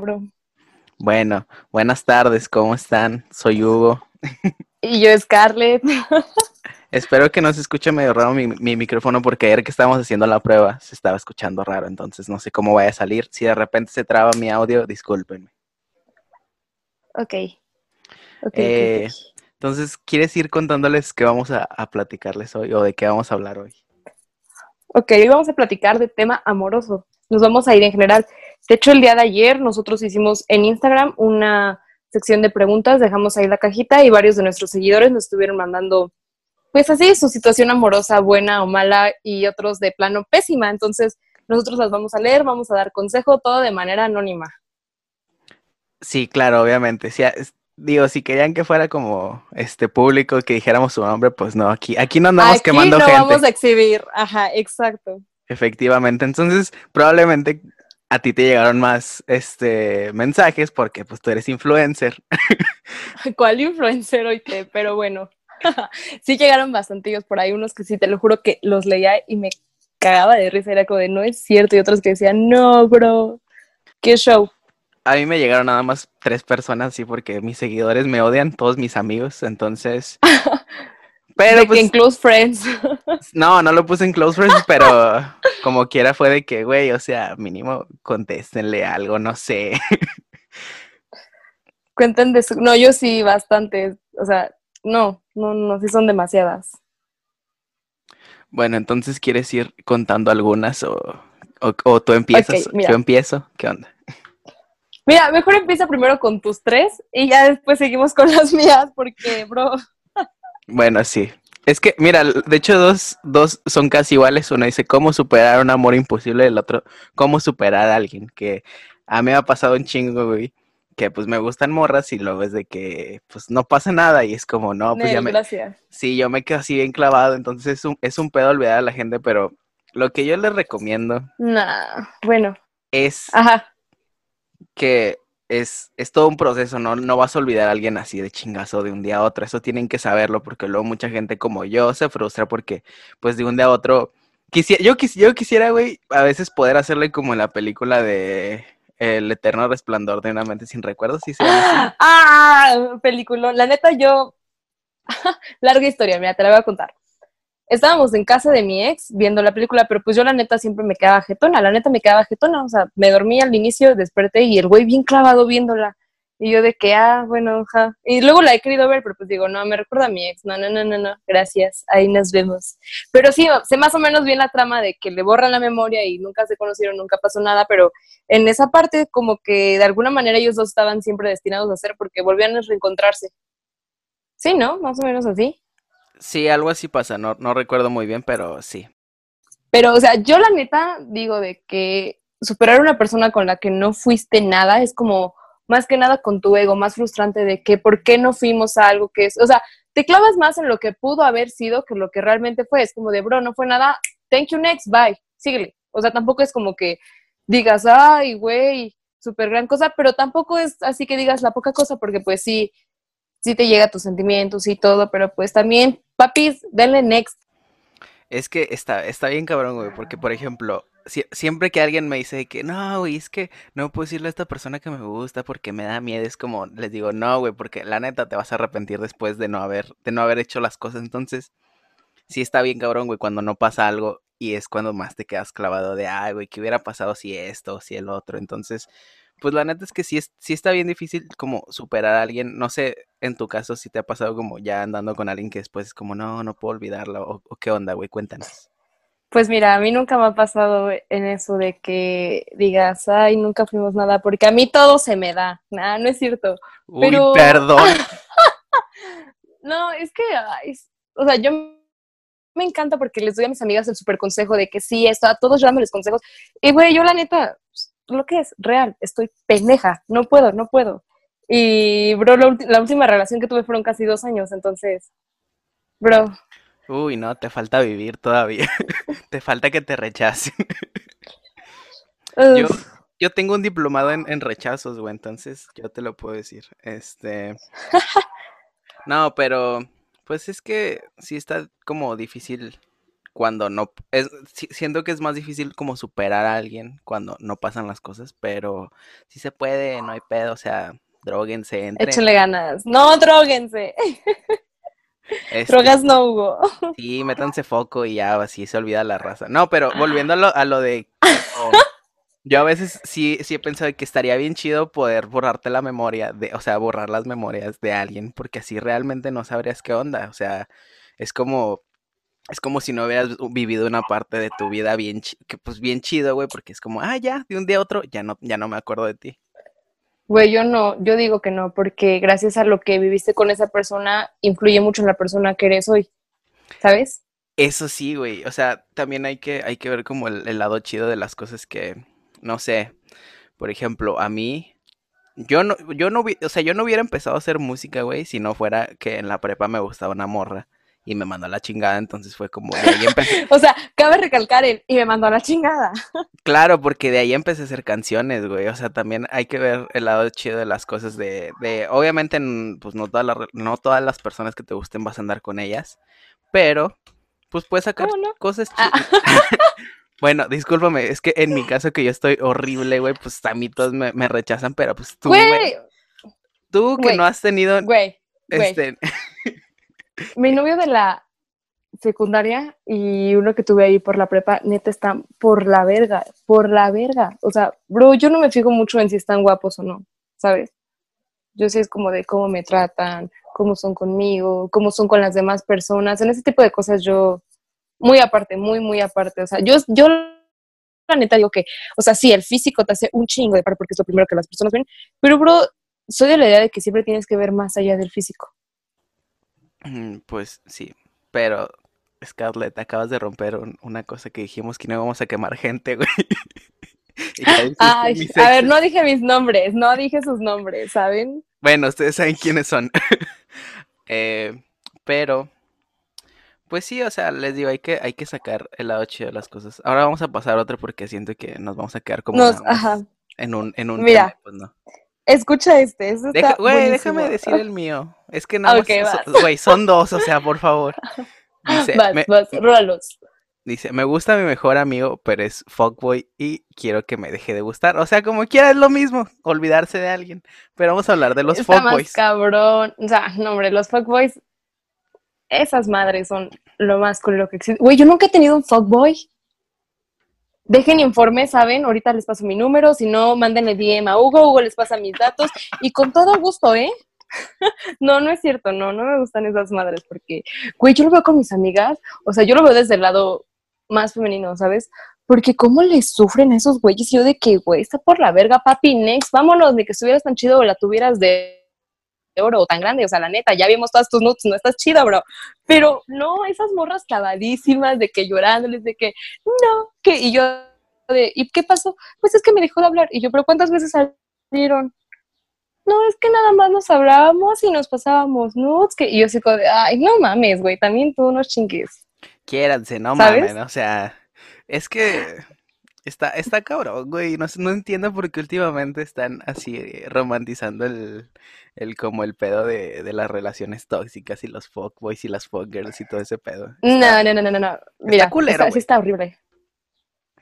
bro. Bueno, buenas tardes, ¿cómo están? Soy Hugo. Y yo, Scarlett. Espero que no se escuche medio raro mi, mi, micrófono porque ayer que estábamos haciendo la prueba se estaba escuchando raro, entonces no sé cómo vaya a salir. Si de repente se traba mi audio, discúlpenme. Ok. eh, Entonces, ¿quieres ir contándoles qué vamos a, a, platicarles hoy o de qué vamos a hablar hoy? Ok, hoy vamos a platicar de tema amoroso. Nos vamos a ir en general. De hecho, el día de ayer nosotros hicimos en Instagram una sección de preguntas, dejamos ahí la cajita y varios de nuestros seguidores nos estuvieron mandando, pues así, su situación amorosa, buena o mala, y otros de plano pésima. Entonces, nosotros las vamos a leer, vamos a dar consejo, todo de manera anónima. Sí, claro, obviamente. Sí, digo, si querían que fuera como este público que dijéramos su nombre, pues no, aquí, aquí no andamos aquí quemando no gente. vamos a exhibir, ajá, exacto. Efectivamente, entonces probablemente a ti te llegaron más este mensajes porque pues tú eres influencer. ¿Cuál influencer hoy te? Pero bueno, sí llegaron bastantillos por ahí, unos que sí, te lo juro que los leía y me cagaba de risa, era como de no es cierto, y otros que decían, no, bro, qué show. A mí me llegaron nada más tres personas, sí, porque mis seguidores me odian, todos mis amigos, entonces... Pero de pues, que en Close Friends. No, no lo puse en Close Friends, pero como quiera fue de que, güey, o sea, mínimo contéstenle algo, no sé. Cuenten de su... No, yo sí, bastante. O sea, no, no, no, sí son demasiadas. Bueno, entonces, ¿quieres ir contando algunas o, o, o tú empiezas? Okay, yo empiezo, ¿qué onda? Mira, mejor empieza primero con tus tres y ya después seguimos con las mías, porque, bro... Bueno, sí. Es que, mira, de hecho, dos, dos son casi iguales. Uno dice cómo superar un amor imposible, el otro, cómo superar a alguien. Que a mí me ha pasado un chingo, güey. Que pues me gustan morras y luego es de que pues no pasa nada y es como, no, pues Nel, ya me. Gracias. Sí, yo me quedo así bien clavado. Entonces es un, es un pedo olvidar a la gente, pero lo que yo les recomiendo. Nah, bueno. Es Ajá. que es, es todo un proceso, ¿no? No vas a olvidar a alguien así de chingazo de un día a otro. Eso tienen que saberlo porque luego mucha gente como yo se frustra porque pues de un día a otro... Quisiera, yo, quis, yo quisiera, güey, a veces poder hacerle como en la película de El eterno resplandor de una mente sin recuerdos, ¿sí se? Ah, película. La neta, yo... Larga historia, mira, te la voy a contar. Estábamos en casa de mi ex viendo la película, pero pues yo la neta siempre me quedaba jetona, la neta me quedaba jetona, o sea, me dormí al inicio, desperté y el güey bien clavado viéndola. Y yo de que, ah, bueno, ja. Y luego la he querido ver, pero pues digo, no, me recuerda a mi ex. No, no, no, no, no, gracias, ahí nos vemos. Pero sí, sé más o menos bien la trama de que le borran la memoria y nunca se conocieron, nunca pasó nada, pero en esa parte como que de alguna manera ellos dos estaban siempre destinados a hacer porque volvían a reencontrarse. Sí, ¿no? Más o menos así. Sí, algo así pasa, no, no recuerdo muy bien, pero sí. Pero, o sea, yo la neta digo de que superar a una persona con la que no fuiste nada es como más que nada con tu ego, más frustrante de que por qué no fuimos a algo que es, o sea, te clavas más en lo que pudo haber sido que lo que realmente fue. Es como de, bro, no fue nada, thank you next, bye, síguele. O sea, tampoco es como que digas, ay, güey, súper gran cosa, pero tampoco es así que digas la poca cosa, porque pues sí, sí te llega tus sentimientos y todo, pero pues también, papis, denle next. Es que está, está bien cabrón, güey, porque por ejemplo, si, siempre que alguien me dice que no, güey, es que no puedo decirle a esta persona que me gusta porque me da miedo, es como, les digo, no, güey, porque la neta te vas a arrepentir después de no haber, de no haber hecho las cosas. Entonces, sí está bien cabrón, güey, cuando no pasa algo y es cuando más te quedas clavado de, ay, güey, ¿qué hubiera pasado si esto si el otro? Entonces, pues la neta es que sí, es, sí está bien difícil como superar a alguien. No sé, en tu caso, si te ha pasado como ya andando con alguien que después es como, no, no puedo olvidarlo. O, o qué onda, güey, cuéntanos. Pues mira, a mí nunca me ha pasado en eso de que digas, ay, nunca fuimos nada, porque a mí todo se me da. Nah, no es cierto. Uy, Pero... perdón. no, es que, ay, o sea, yo me encanta porque les doy a mis amigas el super consejo de que sí, esto, a todos yo dándoles consejos. Y güey, yo la neta, lo que es real, estoy pendeja, no puedo, no puedo. Y, bro, la, la, última relación que tuve fueron casi dos años, entonces, bro. Uy, no, te falta vivir todavía. te falta que te rechacen. yo, yo tengo un diplomado en, en rechazos, güey, entonces yo te lo puedo decir. Este. no, pero, pues es que sí está como difícil cuando no, es, siento que es más difícil como superar a alguien cuando no pasan las cosas, pero si se puede, no hay pedo, o sea, droguense, entren. Échenle ganas. No, droguense. Este, Drogas no hubo. Sí, métanse foco y ya así se olvida la raza. No, pero volviendo a lo, de... yo a veces sí, sí he pensado que estaría bien chido poder borrarte la memoria, de, o sea, borrar las memorias de alguien, porque así realmente no sabrías qué onda. O sea, es como es como si no hubieras vivido una parte de tu vida bien, que pues bien chido, güey, porque es como, ah, ya, de un día a otro, ya no, ya no me acuerdo de ti. Güey, yo no, yo digo que no, porque gracias a lo que viviste con esa persona, influye mucho en la persona que eres hoy, ¿sabes? Eso sí, güey, o sea, también hay que, hay que ver como el, lado chido de las cosas que, no sé, por ejemplo, a mí, yo no, yo no, o sea, yo no hubiera empezado a hacer música, güey, si no fuera que en la prepa me gustaba una morra y me mandó a la chingada, entonces fue como de ahí empecé. o sea, cabe recalcar el y me mandó a la chingada. claro, porque de ahí empecé a hacer canciones, güey. O sea, también hay que ver el lado chido de las cosas de, de obviamente, pues no todas las, no todas las personas que te gusten vas a andar con ellas, pero pues puedes sacar cosas ah. chidas. bueno, discúlpame, es que en mi caso que yo estoy horrible, güey, pues a mí todos me, rechazan, pero pues tú, güey, tú que no has tenido, güey, este, mi novio de la secundaria y uno que tuve ahí por la prepa, neta, están por la verga, por la verga. O sea, bro, yo no me fijo mucho en si están guapos o no, ¿sabes? Yo sé es como de cómo me tratan, cómo son conmigo, cómo son con las demás personas. En ese tipo de cosas yo, muy aparte, muy, muy aparte. O sea, yo, yo la neta digo que, o sea, sí, el físico te hace un chingo de par porque es lo primero que las personas ven, pero, bro, soy de la idea de que siempre tienes que ver más allá del físico. Pues sí, pero Scarlett, acabas de romper una cosa que dijimos que no íbamos a quemar gente, güey. Ay, a ver, no dije mis nombres, no dije sus nombres, ¿saben? Bueno, ustedes saben quiénes son. Eh, pero, pues sí, o sea, les digo, hay que, hay que sacar el lado chido de las cosas. Ahora vamos a pasar a otro porque siento que nos vamos a quedar como en un, en un Mira, pues no. Escucha este, eso Güey, déjame decir el mío. Es que no, güey, son dos, o sea, por favor. Dice, vas, me, vas, Dice, me gusta mi mejor amigo, pero es fuckboy y quiero que me deje de gustar. O sea, como quiera es lo mismo, olvidarse de alguien. Pero vamos a hablar de los Está fuckboys. Más cabrón. O sea, no, hombre, los fuckboys, esas madres son lo más lo que existe. Güey, yo nunca he tenido un fuckboy dejen informe, ¿saben? Ahorita les paso mi número, si no, mándenle DM a Hugo, Hugo les pasa mis datos y con todo gusto, ¿eh? no, no es cierto, no, no me gustan esas madres porque, güey, yo lo veo con mis amigas, o sea, yo lo veo desde el lado más femenino, ¿sabes? Porque cómo les sufren a esos güeyes, yo de que, güey, está por la verga, papi, next, vámonos, de que estuvieras tan chido o la tuvieras de oro o tan grande, o sea, la neta, ya vimos todas tus notes, no estás chido, bro. Pero no, esas morras clavadísimas de que llorándoles, de que, no, que, y yo, de, ¿y qué pasó? Pues es que me dejó de hablar. Y yo, pero ¿cuántas veces salieron? No, es que nada más nos hablábamos y nos pasábamos nudes, que, y yo así como de, ay, no mames, güey, también tú unos chingues. Quiéranse, no mames, o sea, es que Está, está cabrón, güey. No, no entiendo por qué últimamente están así eh, romantizando el, el como el pedo de, de las relaciones tóxicas y los fuckboys y las fuckgirls y todo ese pedo. no, no, no, no, no. Mira, está culero, sí está horrible.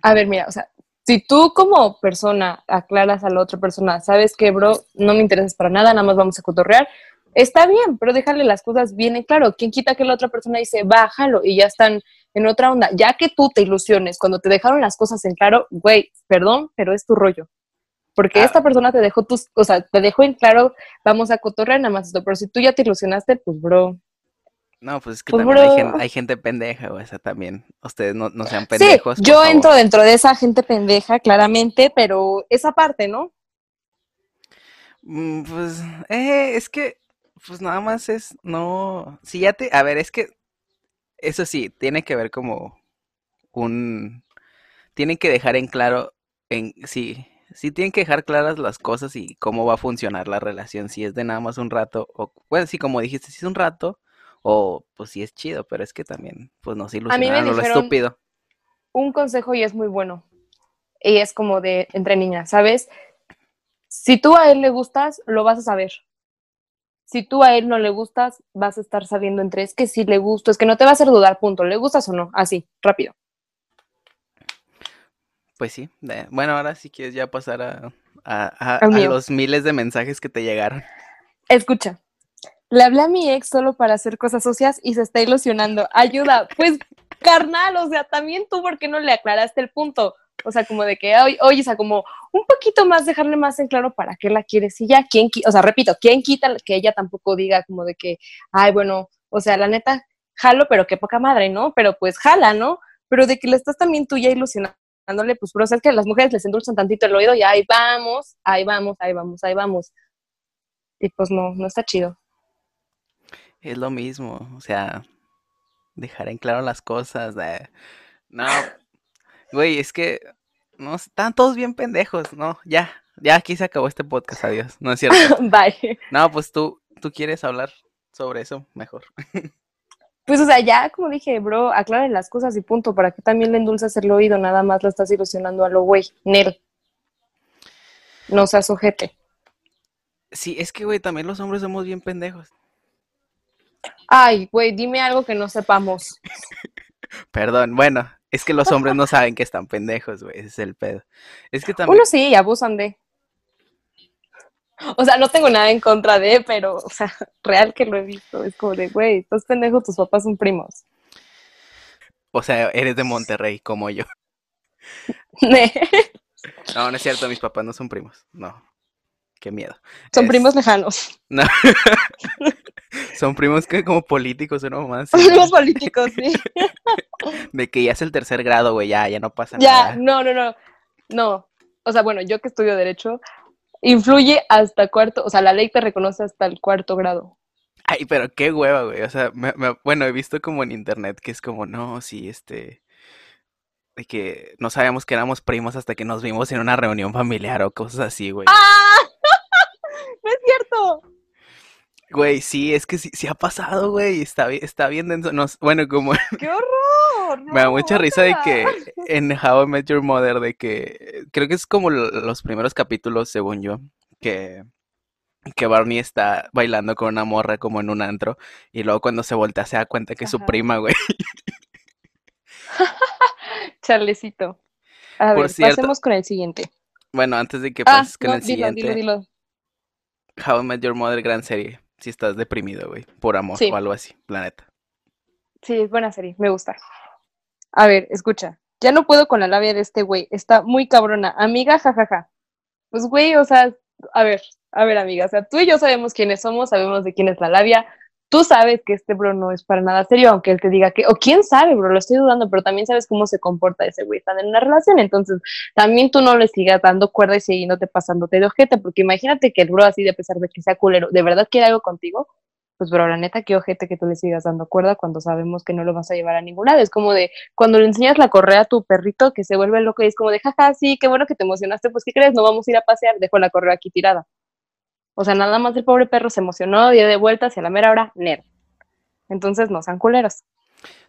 A ver, mira, o sea, si tú como persona aclaras a la otra persona, sabes que, bro, no me interesas para nada, nada más vamos a cotorrear, está bien, pero déjale las cosas bien en claro. ¿Quién quita que la otra persona dice, bájalo y ya están en otra onda? Ya que tú te ilusiones cuando te dejaron las cosas en claro, güey, perdón, pero es tu rollo. Porque ah. esta persona te dejó tus, o sea, te dejó en claro, vamos a cotorrear nada más esto, pero si tú ya te ilusionaste, pues bro. No, pues es que pues, también hay gente, pendeja, o sea, también. Ustedes no, no sean pendejos. Sí, yo entro dentro de esa gente pendeja, claramente, pero esa parte, ¿no? Mm, pues, eh, es que pues nada más es, no, si ya te, a ver, es que, eso sí, tiene que ver como un, tienen que dejar en claro, en, sí, sí tienen que dejar claras las cosas y cómo va a funcionar la relación, si es de nada más un rato, o, pues sí, como dijiste, si es un rato, o pues sí es chido, pero es que también, pues no se ilusionaron lo estúpido. Un consejo y es muy bueno, y es como de entre niñas, ¿sabes? Si tú a él le gustas, lo vas a saber si tú a él no le gustas, vas a estar saliendo entre es que si le gusto, es que no te va a hacer dudar, punto, ¿le gustas o no? Así, rápido. Pues sí, bueno, ahora si quieres ya pasar a, a, los miles de mensajes que te llegaron. Escucha, le hablé a mi ex solo para hacer cosas socias y se está ilusionando. Ayuda, pues carnal, o sea, también tú, ¿por qué no le aclaraste el punto? O sea, como de que, oye, o sea, como un poquito más, dejarle más en claro para qué la quieres y ya, ¿quién, o sea, repito, ¿quién quita que ella tampoco diga como de que, ay, bueno, o sea, la neta, jalo, pero qué poca madre, ¿no? Pero pues jala, ¿no? Pero de que le estás también tú ya ilusionándole, pues, pero o sea, que las mujeres les endulzan tantito el oído y ahí vamos, ahí vamos, ahí vamos, ahí vamos. Y pues no, no está chido. Es lo mismo, o sea, dejar en claro las cosas. De... No, Güey, es que no están todos bien pendejos, ¿no? Ya, ya aquí se acabó este podcast, adiós. No es cierto. Bye. No, pues tú, tú quieres hablar sobre eso mejor. Pues, o sea, ya como dije, bro, aclaren las cosas y punto. ¿Para que también le endulzas el oído? Nada más lo estás ilusionando a lo güey. Nel. No seas ojete. Sí, es que, güey, también los hombres somos bien pendejos. Ay, güey, dime algo que no sepamos. Perdón, bueno, es que los hombres no saben que están pendejos, güey. Ese es el pedo. Es que también. Uno sí, abusan de. O sea, no tengo nada en contra de, pero, o sea, real que lo he visto. Es como de, güey, estás pendejo, tus papás son primos. O sea, eres de Monterrey, como yo. no, no es cierto, mis papás no son primos. No. Qué miedo. Son primos lejanos. No. Son primos que como políticos, ¿no? Más. Primos políticos, sí. De que ya es el tercer grado, güey, ya, ya no pasa nada. Ya, no, no, no. No. O sea, bueno, yo que estudio Derecho, influye hasta cuarto, o sea, la ley te reconoce hasta el cuarto grado. Ay, pero qué hueva, güey. O sea, bueno, he visto como en internet que es como, no, sí, este. De que no sabíamos que éramos primos hasta que nos vimos en una reunión familiar o cosas así, güey. ¡Ah! No es cierto. Güey, sí, es que sí, sí ha pasado, güey. Está, está bien denso. bueno, como. ¡Qué horror! me da mucha risa de que en How I Met Your Mother, de que. Creo que es como los primeros capítulos, según yo, que. Que Barney está bailando con una morra como en un antro. Y luego cuando se voltea se da cuenta que es su prima, güey. Charlecito. A ver, pasemos con el siguiente. Bueno, antes de que ah, pases con el siguiente. Dilo, dilo. How I Met Your Mother, gran serie si estás deprimido, güey, por amor o algo así, planeta. Sí, es buena serie, me gusta. A ver, escucha, ya no puedo con la labia de este güey, está muy cabrona. Amiga, jajaja. Pues, güey, o sea, a ver, a ver, amiga, o sea, tú y yo sabemos quiénes somos, sabemos de quién es la labia, tú sabes que este bro no es para nada serio, aunque él te diga que, o quién sabe, bro, lo estoy dudando, pero también sabes cómo se comporta ese güey, están en una relación, entonces también tú no le sigas dando cuerda y siguiéndote pasándote de ojete, porque imagínate que el bro así, de pesar de que sea culero, ¿de verdad quiere algo contigo? Pues, bro, la neta, qué ojete que tú le sigas dando cuerda cuando sabemos que no lo vas a llevar a ningún lado. Es como de cuando le enseñas la correa a tu perrito que se vuelve loco y es como de, jaja, sí, qué bueno que te emocionaste, pues, ¿qué crees? No vamos a ir a pasear, dejo la correa aquí tirada. O sea, nada más el pobre perro se emocionó, dio de vuelta hacia la mera hora, nerd. Entonces no sean culeros.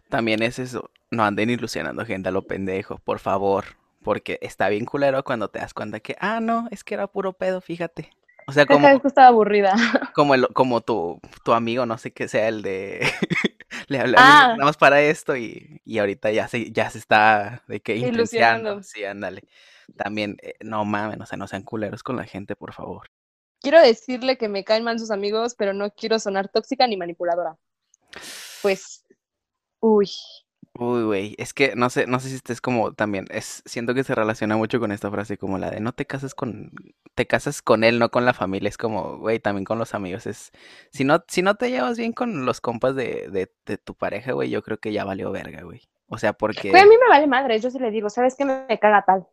También es eso, no anden ilusionando gente a lo pendejo, por favor. Porque está bien culero cuando te das cuenta que, ah, no, es que era puro pedo, fíjate. O sea, como. que estaba aburrida. Como, el, como tu, tu amigo, no sé qué sea el de. Le hablamos ah. para esto y, y, ahorita ya se, ya se está de que ilusionando. Sí, ándale. También, eh, no mames, o sea, no sean culeros con la gente, por favor. Quiero decirle que me caen mal sus amigos, pero no quiero sonar tóxica ni manipuladora pues, uy. Uy, güey, es que no sé, no sé si estés como también, es, siento que se relaciona mucho con esta frase como la de no te casas con, te casas con él, no con la familia, es como, güey, también con los amigos, es, si no, si no te llevas bien con los compas de, de, de tu pareja, güey, yo creo que ya valió verga, güey. O sea, porque... Güey, a mí me vale madre, yo sí le digo, ¿sabes qué me, me caga tal?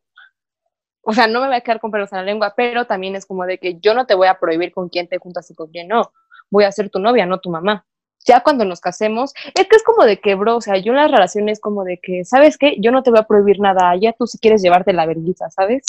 O sea, no me voy a quedar con pelos en la lengua, pero también es como de que yo no te voy a prohibir con quién te juntas y con quién no. Voy a ser tu novia, no tu mamá ya cuando nos casemos, es que es como de que, bro, o sea, yo en las relaciones como de que, ¿sabes qué? Yo no te voy a prohibir nada, ya tú si quieres llevarte la vergüenza, ¿sabes?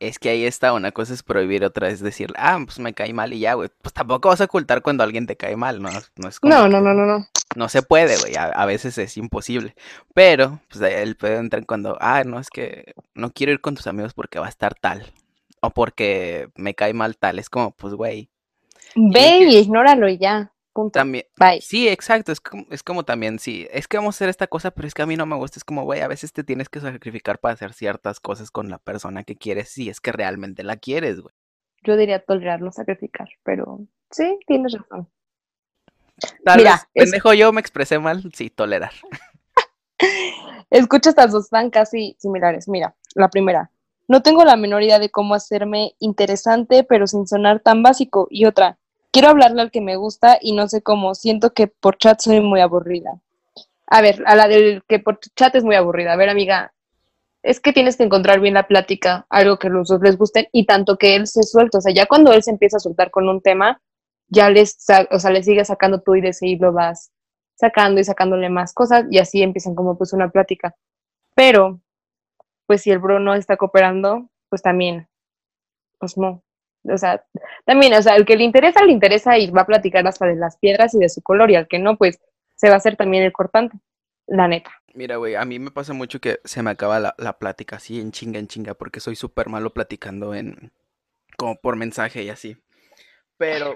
Es que ahí está, una cosa es prohibir, otra es decir, ah, pues me cae mal y ya, güey. Pues tampoco vas a ocultar cuando alguien te cae mal, ¿no? No, es como no, no, no, no, no. No se puede, güey, a, veces es imposible. Pero, pues el pedo entra cuando, ah, no, es que no quiero ir con tus amigos porque va a estar tal. O porque me cae mal tal. Es como, pues, güey, Ve y ignóralo y ya. Punto. También, Bye. sí, exacto, es como, es como también, sí, es que vamos a hacer esta cosa, pero es que a mí no me gusta, es como, güey, a veces te tienes que sacrificar para hacer ciertas cosas con la persona que quieres, si es que realmente la quieres, güey. Yo diría tolerar, no sacrificar, pero sí, tienes razón. Tal Mira, vez, es- pendejo, yo me expresé mal, sí, tolerar. Escucha estas dos tan casi similares. Mira, la primera. No tengo la menor idea de cómo hacerme interesante, pero sin sonar tan básico. Y otra. Quiero hablarle al que me gusta y no sé cómo. Siento que por chat soy muy aburrida. A ver, a la del que por chat es muy aburrida. A ver, amiga, es que tienes que encontrar bien la plática, algo que los dos les guste y tanto que él se suelta. O sea, ya cuando él se empieza a soltar con un tema, ya les, o sea, le sigue sacando tú y de ese hilo vas sacando y sacándole más cosas y así empiezan como pues una plática. Pero, pues si el bro no está cooperando, pues también, pues no. O sea, también, o sea, el que le interesa, le interesa y va a platicar hasta de las piedras y de su color y al que no, pues se va a hacer también el cortante, la neta. Mira, güey, a mí me pasa mucho que se me acaba la, la plática así en chinga, en chinga, porque soy súper malo platicando en, como por mensaje y así. Pero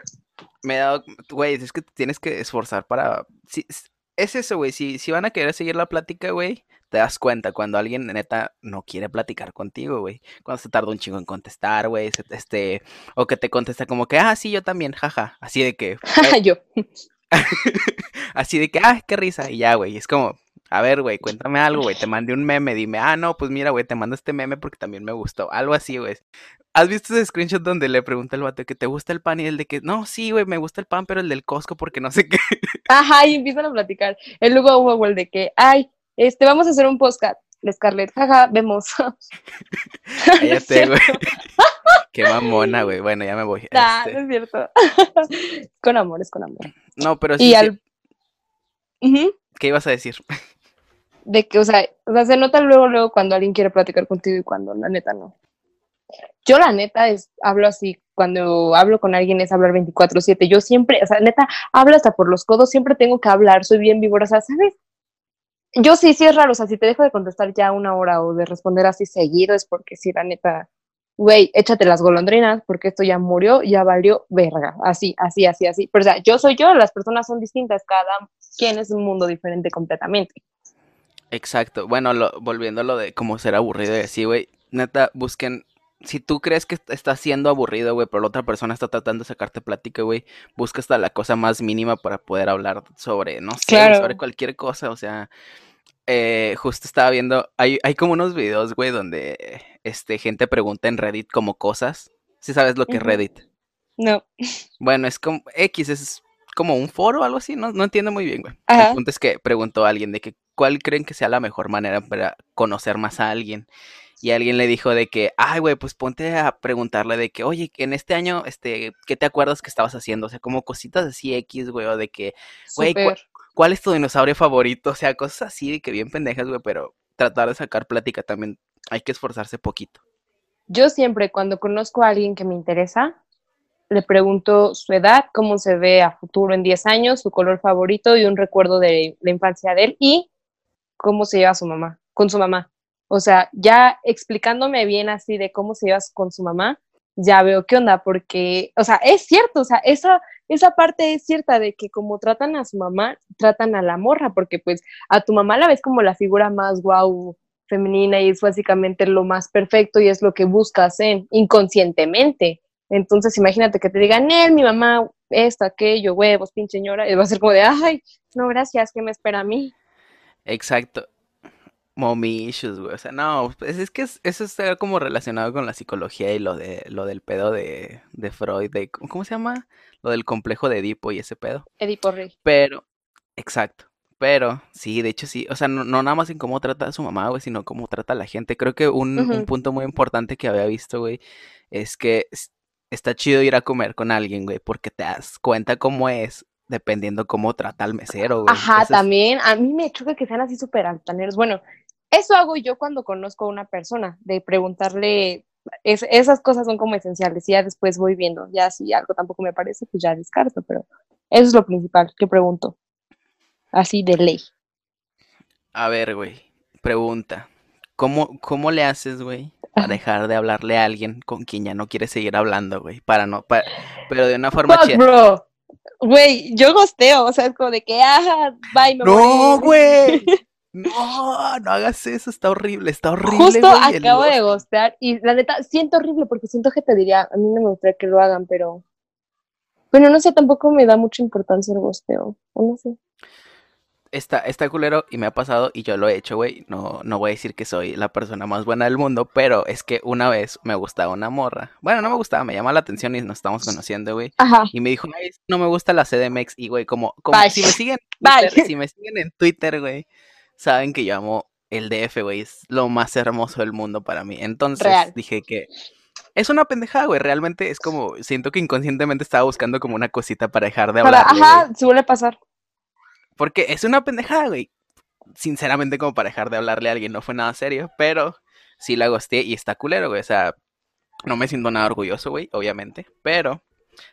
me he dado, güey, es que tienes que esforzar para, si, es- es eso, güey, si, si van a querer seguir la plática, güey, te das cuenta cuando alguien neta no quiere platicar contigo, güey. Cuando se tarda un chingo en contestar, güey, este, o que te contesta como que, ah, sí, yo también, jaja, así de que, Yo. Así de que, ah, qué risa. Y ya, güey. Es como, a ver, güey, cuéntame algo, güey. Te mandé un meme. Dime, ah, no, pues mira, güey, te mando este meme porque también me gustó. Algo así, güey. ¿Has visto ese screenshot donde le pregunta el vato que te gusta el pan y el de que, no, sí, güey, me gusta el pan, pero el del Costco porque no sé qué? Ajá, y empiezan a platicar. El luego hubo el de que, ay, este, vamos a hacer un podcast. La Scarlett, jaja, vemos. Cállate, güey. Qué mamona, güey. Bueno, ya me voy. Nah, Este, no es cierto. Con amor, es con amor. no, pero Y sí, sí, al... ¿qué ibas a decir? De que, o sea, o sea, se nota luego, luego cuando alguien quiere platicar contigo y cuando la neta no. Yo la neta es, hablo así, cuando hablo con alguien es hablar 24/7. Yo siempre, o sea, neta, hablo hasta por los codos, siempre tengo que hablar, soy bien sea, ¿sabes? Yo sí, sí es raro, o sea, si te dejo de contestar ya una hora o de responder así seguido es porque sí, la neta, güey, échate las golondrinas porque esto ya murió, ya valió verga, así, así, así, así. Pero o sea, yo soy yo, las personas son distintas, cada quien es un mundo diferente completamente. Exacto. Bueno, lo, volviendo a lo de cómo ser aburrido y así, güey. Neta, busquen. Si tú crees que est- está siendo aburrido, güey, pero la otra persona está tratando de sacarte plática, güey, busca hasta la cosa más mínima para poder hablar sobre, no sé, Claro. sobre cualquier cosa. O sea, eh, justo estaba viendo, hay, hay como unos videos, güey, donde este, gente pregunta en Reddit como cosas. Si sabes lo que es. Reddit. No. Bueno, es como X, es como un foro o algo así, no, no entiendo muy bien, güey. El punto es que preguntó a alguien de que cuál creen que sea la mejor manera para conocer más a alguien. Y alguien le dijo de que, ay, güey, pues ponte a preguntarle de que, oye, en este año, este, ¿qué te acuerdas que estabas haciendo? O sea, como cositas así X, güey, o de que, Güey, ¿cu- Súper. ¿cuál es tu dinosaurio favorito? O sea, cosas así de que bien pendejas, güey, pero tratar de sacar plática también hay que esforzarse poquito. Yo siempre cuando conozco a alguien que me interesa, le pregunto su edad, cómo se ve a futuro en 10 años, su color favorito y un recuerdo de la infancia de él y cómo se lleva su mamá, con su mamá. O sea, ya explicándome bien así de cómo se lleva con su mamá, ya veo qué onda, porque, o sea, es cierto, o sea, esa, esa parte es cierta de que como tratan a su mamá, tratan a la morra, porque pues a tu mamá la ves como la figura más guau femenina y es básicamente lo más perfecto y es lo que buscas en inconscientemente. Entonces, imagínate que te digan, él, mi mamá, esto, aquello, huevos, pinche señora, y va a ser como de, ay, no, gracias, ¿qué me espera a mí? Exacto. Mommy issues, güey. O sea, no, pues es que es- eso está como relacionado con la psicología y lo de lo del pedo de, de Freud, de, ¿cómo se llama? Lo del complejo de Edipo y ese pedo. Edipo Rey. Pero, exacto. Pero, sí, de hecho sí. O sea, no, no nada más en cómo trata a su mamá, güey, sino cómo trata a la gente. Creo que un, punto muy importante que había visto, güey, es que es- está chido ir a comer con alguien, güey, porque te das cuenta cómo es dependiendo cómo trata al mesero, güey. Ajá, también, a mí me choca que sean así súper altaneros. Bueno, eso hago yo cuando conozco a una persona, de preguntarle, es- esas cosas son como esenciales y ya después voy viendo, ya si algo tampoco me parece, pues ya descarto, pero eso es lo principal que pregunto, así de ley. A ver, güey, pregunta. ¿Cómo, cómo le haces, güey, para dejar de hablarle a alguien con quien ya no quiere seguir hablando, güey. Para no, para, pero de una forma chida. Güey, yo gosteo, o sea, es como de que, ah, bye, me No, güey. No, no hagas eso, está horrible, está horrible. Justo acabo de gostear y la neta siento horrible porque siento que te diría, a mí no me gustaría que lo hagan, pero bueno, no sé, tampoco me da mucha importancia el gosteo, o no sé. Está, está culero y me ha pasado y yo lo he hecho, güey. No, no voy a decir que soy la persona más buena del mundo, pero es que una vez me gustaba una morra. Bueno, no me gustaba, me llama la atención y nos estamos conociendo, güey. Ajá. Y me dijo, "Ay, no me gusta la CDMX. Y, güey, como, como si me siguen. Twitter, si me siguen en Twitter, güey, saben que yo amo el DF, güey. Es lo más hermoso del mundo para mí. Entonces Real. dije que es una pendejada, güey. Realmente es como, siento que inconscientemente estaba buscando como una cosita para dejar de Para, hablarle, ajá, suele pasar. Porque es una pendejada, güey. Sinceramente, como para dejar de hablarle a alguien, no fue nada serio, pero sí la gosté y está culero, güey. O sea, no me siento nada orgulloso, güey, obviamente, pero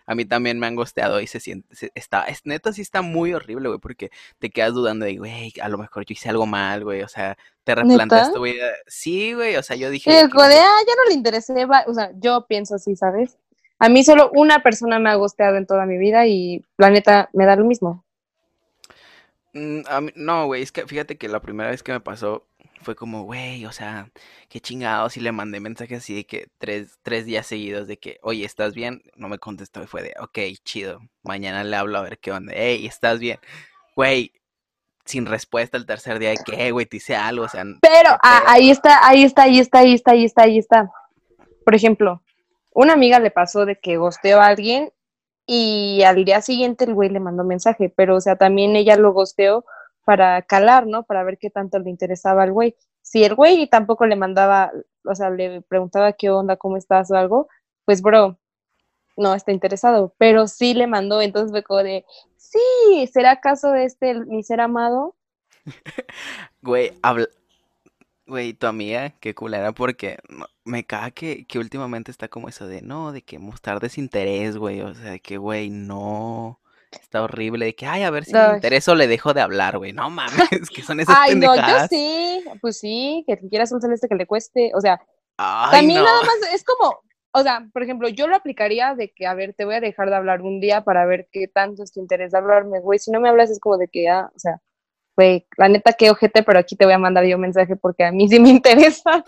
a mí también me han gosteado y se siente, se- está, es neta, sí está muy horrible, güey, porque te quedas dudando de, güey, a lo mejor yo hice algo mal, güey, o sea, te replanteas ¿Neta? tu vida. Sí, güey, o sea, yo dije, Y que- como de, ah, ya no le interesé, va- o sea, yo pienso así, ¿sabes? A mí solo una persona me ha gosteado en toda mi vida y la neta me da lo mismo. Mm, mí- no, güey, es que fíjate que la primera vez que me pasó fue como, güey, o sea, qué chingados, y le mandé mensajes así de que tres, tres días seguidos de que, oye, ¿estás bien? No me contestó y fue de, ok, chido, mañana le hablo a ver qué onda, hey, ¿estás bien? Güey, sin respuesta el tercer día de que, "Eh, güey, te hice algo, o sea, Pero ah, pedo". ahí está, ahí está, ahí está, ahí está, ahí está, ahí está. Por ejemplo, una amiga le pasó de que gosteó a alguien y al día siguiente el güey le mandó mensaje, pero o sea, también ella lo gosteó para calar, ¿no? Para ver qué tanto le interesaba al güey. Si el güey tampoco le mandaba, o sea, le preguntaba qué onda, cómo estás o algo, pues bro, no está interesado, pero sí le mandó, entonces fue como de, sí, ¿será acaso este el- mi ser amado? Güey, habla... Güey, tu amiga, qué culera, porque me caga que, que últimamente está como eso de, no, de que mostrar desinterés, güey, o sea, de que, güey, no, está horrible, de que, ay, a ver si le Ay. intereso le dejo de hablar, güey, no mames, que son esas Ay, no, yo pendejadas. sí, pues sí, que quieras un celeste que le cueste, o sea, Ay, también no. nada más es como, o sea, por ejemplo, yo lo aplicaría de que, a ver, te voy a dejar de hablar un día para ver qué tanto es tu interés de hablarme, güey, si no me hablas es como de que, ah, o sea, güey, la neta qué ojete, pero aquí te voy a mandar yo un mensaje porque a mí sí me interesa.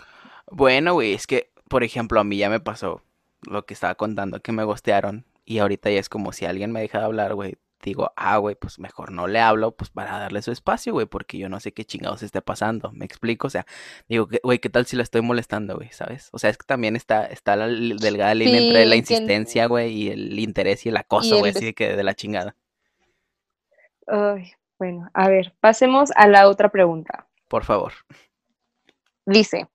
Bueno, güey, es que, por ejemplo, a mí ya me pasó lo que estaba contando, que me gostearon, y ahorita ya es como si alguien me deja de hablar, güey, digo, ah, güey, pues mejor no le hablo, pues para darle su espacio, güey, porque yo no sé qué chingados esté pasando, ¿me explico? O sea, digo, güey, ¿qué tal si la estoy molestando, güey, ¿sabes? O sea, es que también está, está la delgada línea entre la insistencia, güey, y el interés y el acoso, güey, así de que de la chingada. Ay, bueno, a ver, pasemos a la otra pregunta. Por favor. Dice,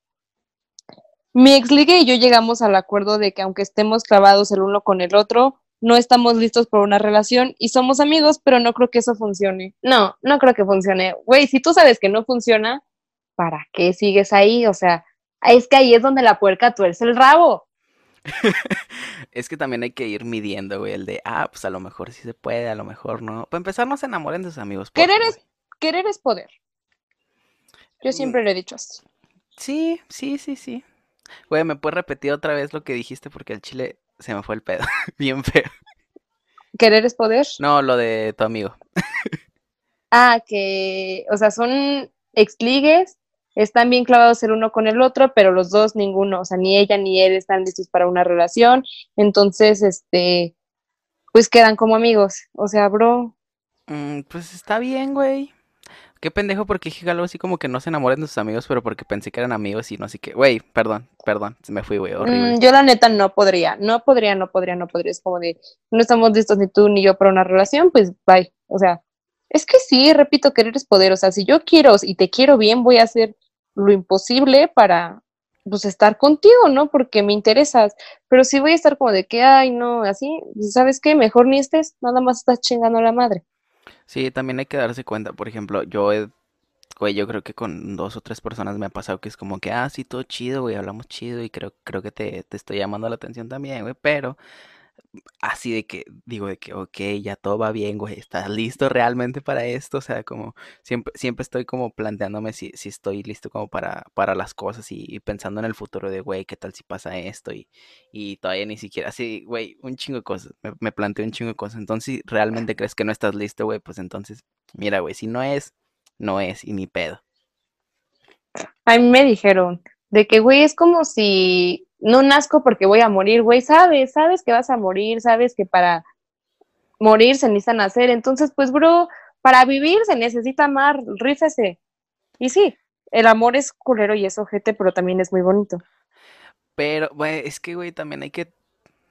mi ex ligue y yo llegamos al acuerdo de que aunque estemos clavados el uno con el otro, no estamos listos por una relación y somos amigos, pero no creo que eso funcione. No, no creo que funcione. Güey, si tú sabes que no funciona, ¿para qué sigues ahí? O sea, es que ahí es donde la puerca tuerce el rabo. Es que también hay que ir midiendo, güey, el de, ah, pues a lo mejor sí se puede, a lo mejor no. Para empezar, no se enamoren de sus amigos. porfa, Querer es, querer es poder. Yo siempre lo he dicho así. Sí, sí, sí, sí. Güey, ¿me puedes repetir otra vez lo que dijiste? Porque el chile se me fue el pedo. Bien feo. Querer es poder. No, lo de tu amigo. Ah, que, o sea, son exligues, están bien clavados el uno con el otro, pero los dos ninguno, o sea, ni ella ni él están listos para una relación, entonces, este, pues quedan como amigos, o sea, bro, Mm, pues está bien, güey. Qué pendejo porque dije algo así como que no se enamoren de sus amigos, pero porque pensé que eran amigos y no sé qué. Güey, perdón, perdón, me fui, güey, horrible. mm, yo la neta no podría, no podría, no podría, no podría, es como de, no estamos listos ni tú ni yo para una relación, pues bye, o sea, es que sí, repito, querer es poder, o sea, si yo quiero y te quiero bien, voy a hacer lo imposible para, pues, estar contigo, ¿no? Porque me interesas, pero si voy a estar como de que, ay, no, así, ¿sabes qué? Mejor ni estés, nada más estás chingando a la madre. Sí, también hay que darse cuenta, por ejemplo, yo he, güey, yo creo que con dos o tres personas me ha pasado que es como que, ah, sí, todo chido, güey, hablamos chido y creo, creo que te, te estoy llamando la atención también, güey, pero así de que digo de que, ok, ya todo va bien, güey, ¿estás listo realmente para esto? O sea, como siempre, siempre estoy como planteándome si, si estoy listo como para, para las cosas y, pensando en el futuro de, güey, ¿qué tal si pasa esto? Y, y todavía ni siquiera, así, güey, un chingo de cosas, me, me planteo un chingo de cosas. Entonces, si realmente crees que no estás listo, güey, pues entonces, mira, güey, si no es, no es, y ni pedo. A mí me dijeron de que, güey, es como si no nazco porque voy a morir, güey, sabes, sabes que vas a morir, sabes que para morir se necesita nacer, entonces, pues, bro, para vivir se necesita amar, rífese. Y sí, el amor es culero y es ojete, pero también es muy bonito. Pero, güey, es que, güey, también hay que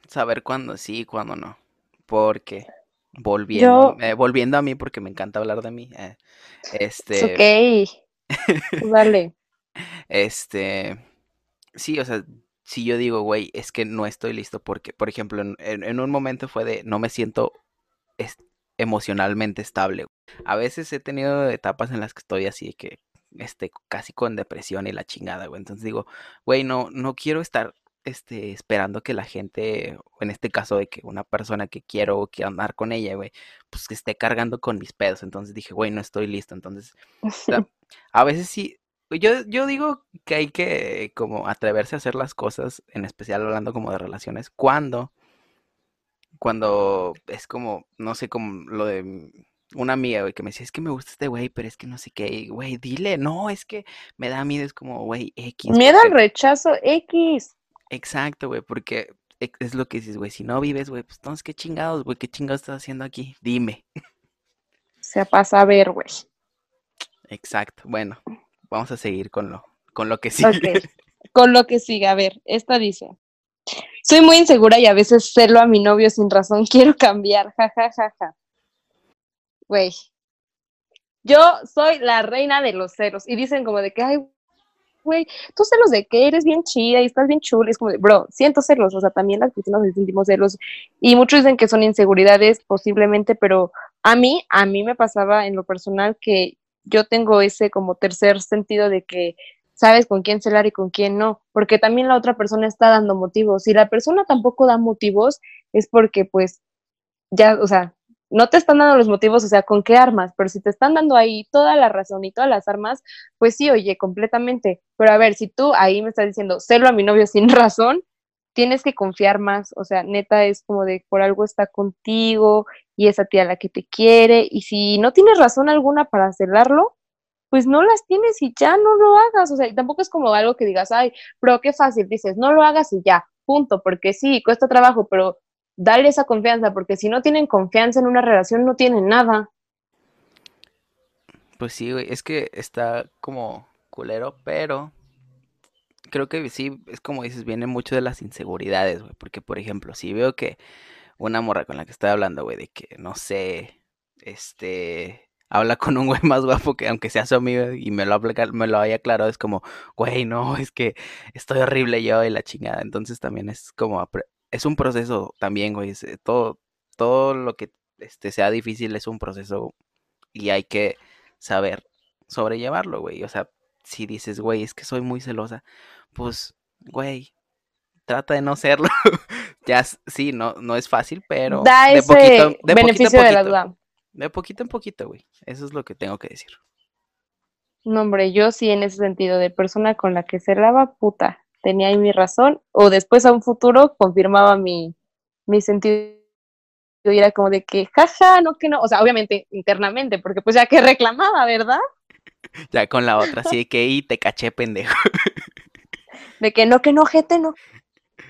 saber cuándo sí y cuándo no. Porque, volviendo, eh, volviendo a mí, porque me encanta hablar de mí, eh, este... ok. Vale. Este, sí, o sea, si yo digo, güey, es que no estoy listo porque, por ejemplo, en, un momento fue de no me siento emocionalmente estable. A veces he tenido etapas en las que estoy así que este casi con depresión y la chingada, güey. Entonces digo, güey, no no quiero estar este esperando que la gente, en este caso de que una persona que quiero que andar con ella, güey, pues que esté cargando con mis pedos. Entonces dije, güey, no estoy listo. Entonces, a veces sí yo, yo digo que hay que como atreverse a hacer las cosas, en especial hablando como de relaciones, cuando, cuando es como, no sé, como lo de una amiga, güey, que me decía, es que me gusta este güey, pero es que no sé qué, güey, dile, no, es que me da miedo, es como, güey, X. Miedo al rechazo X. Exacto, güey, porque es lo que dices, güey, si no vives, güey, pues entonces qué chingados, güey, qué chingados estás haciendo aquí, dime. Se pasa a ver, güey. Exacto, bueno, vamos a seguir con lo, con lo que sigue. Con lo que sigue, a ver, esta dice. Soy muy insegura y a veces celo a mi novio sin razón. Quiero cambiar, ja, ja, ja, ja. Güey. Yo soy la reina de los celos. Y dicen como de que, ay, güey, tú celos de que eres bien chida y estás bien chula. es como de, bro, siento celos. O sea, también las personas sentimos celos. Y muchos dicen que son inseguridades, posiblemente, pero a mí, a mí me pasaba en lo personal que yo tengo ese como tercer sentido de que sabes con quién celar y con quién no, porque también la otra persona está dando motivos. Si la persona tampoco da motivos, es porque pues ya, o sea, no te están dando los motivos, o sea, con qué armas, pero si te están dando ahí toda la razón y todas las armas, pues sí, oye, completamente. Pero a ver, si tú ahí me estás diciendo celo a mi novio sin razón, tienes que confiar más, o sea, neta es como de por algo está contigo y esa tía la que te quiere y si no tienes razón alguna para celarlo, pues no las tienes y ya no lo hagas, o sea, tampoco es como algo que digas, ay, pero qué fácil, dices, no lo hagas y ya, punto, porque sí, cuesta trabajo, pero dale esa confianza, porque si no tienen confianza en una relación, no tienen nada. Pues sí, güey, es que está como culero, pero creo que sí, es como dices, viene mucho de las inseguridades, güey. Porque, por ejemplo, si veo que una morra con la que estoy hablando, güey, de que, no sé, este, habla con un güey más guapo que aunque sea su amigo y me lo, me lo haya aclarado, es como, güey, no, es que estoy horrible yo y la chingada. Entonces también es como, es un proceso también, güey. Eh, todo, todo lo que este, sea difícil es un proceso y hay que saber sobrellevarlo, güey. O sea, si dices, güey, es que soy muy celosa, pues, güey, trata de no serlo. ya, sí, no, no es fácil, pero da de ese poquito, de beneficio de la duda. De poquito en poquito, güey. Eso es lo que tengo que decir. No, hombre, yo sí en ese sentido, de persona con la que cerraba, puta, tenía ahí mi razón, o después a un futuro confirmaba mi, mi sentido y era como de que, jaja, no que no, o sea, obviamente internamente, porque pues ya que reclamaba, ¿verdad? Ya con la otra, así de que y te caché, pendejo. De que no, que no, gente, no.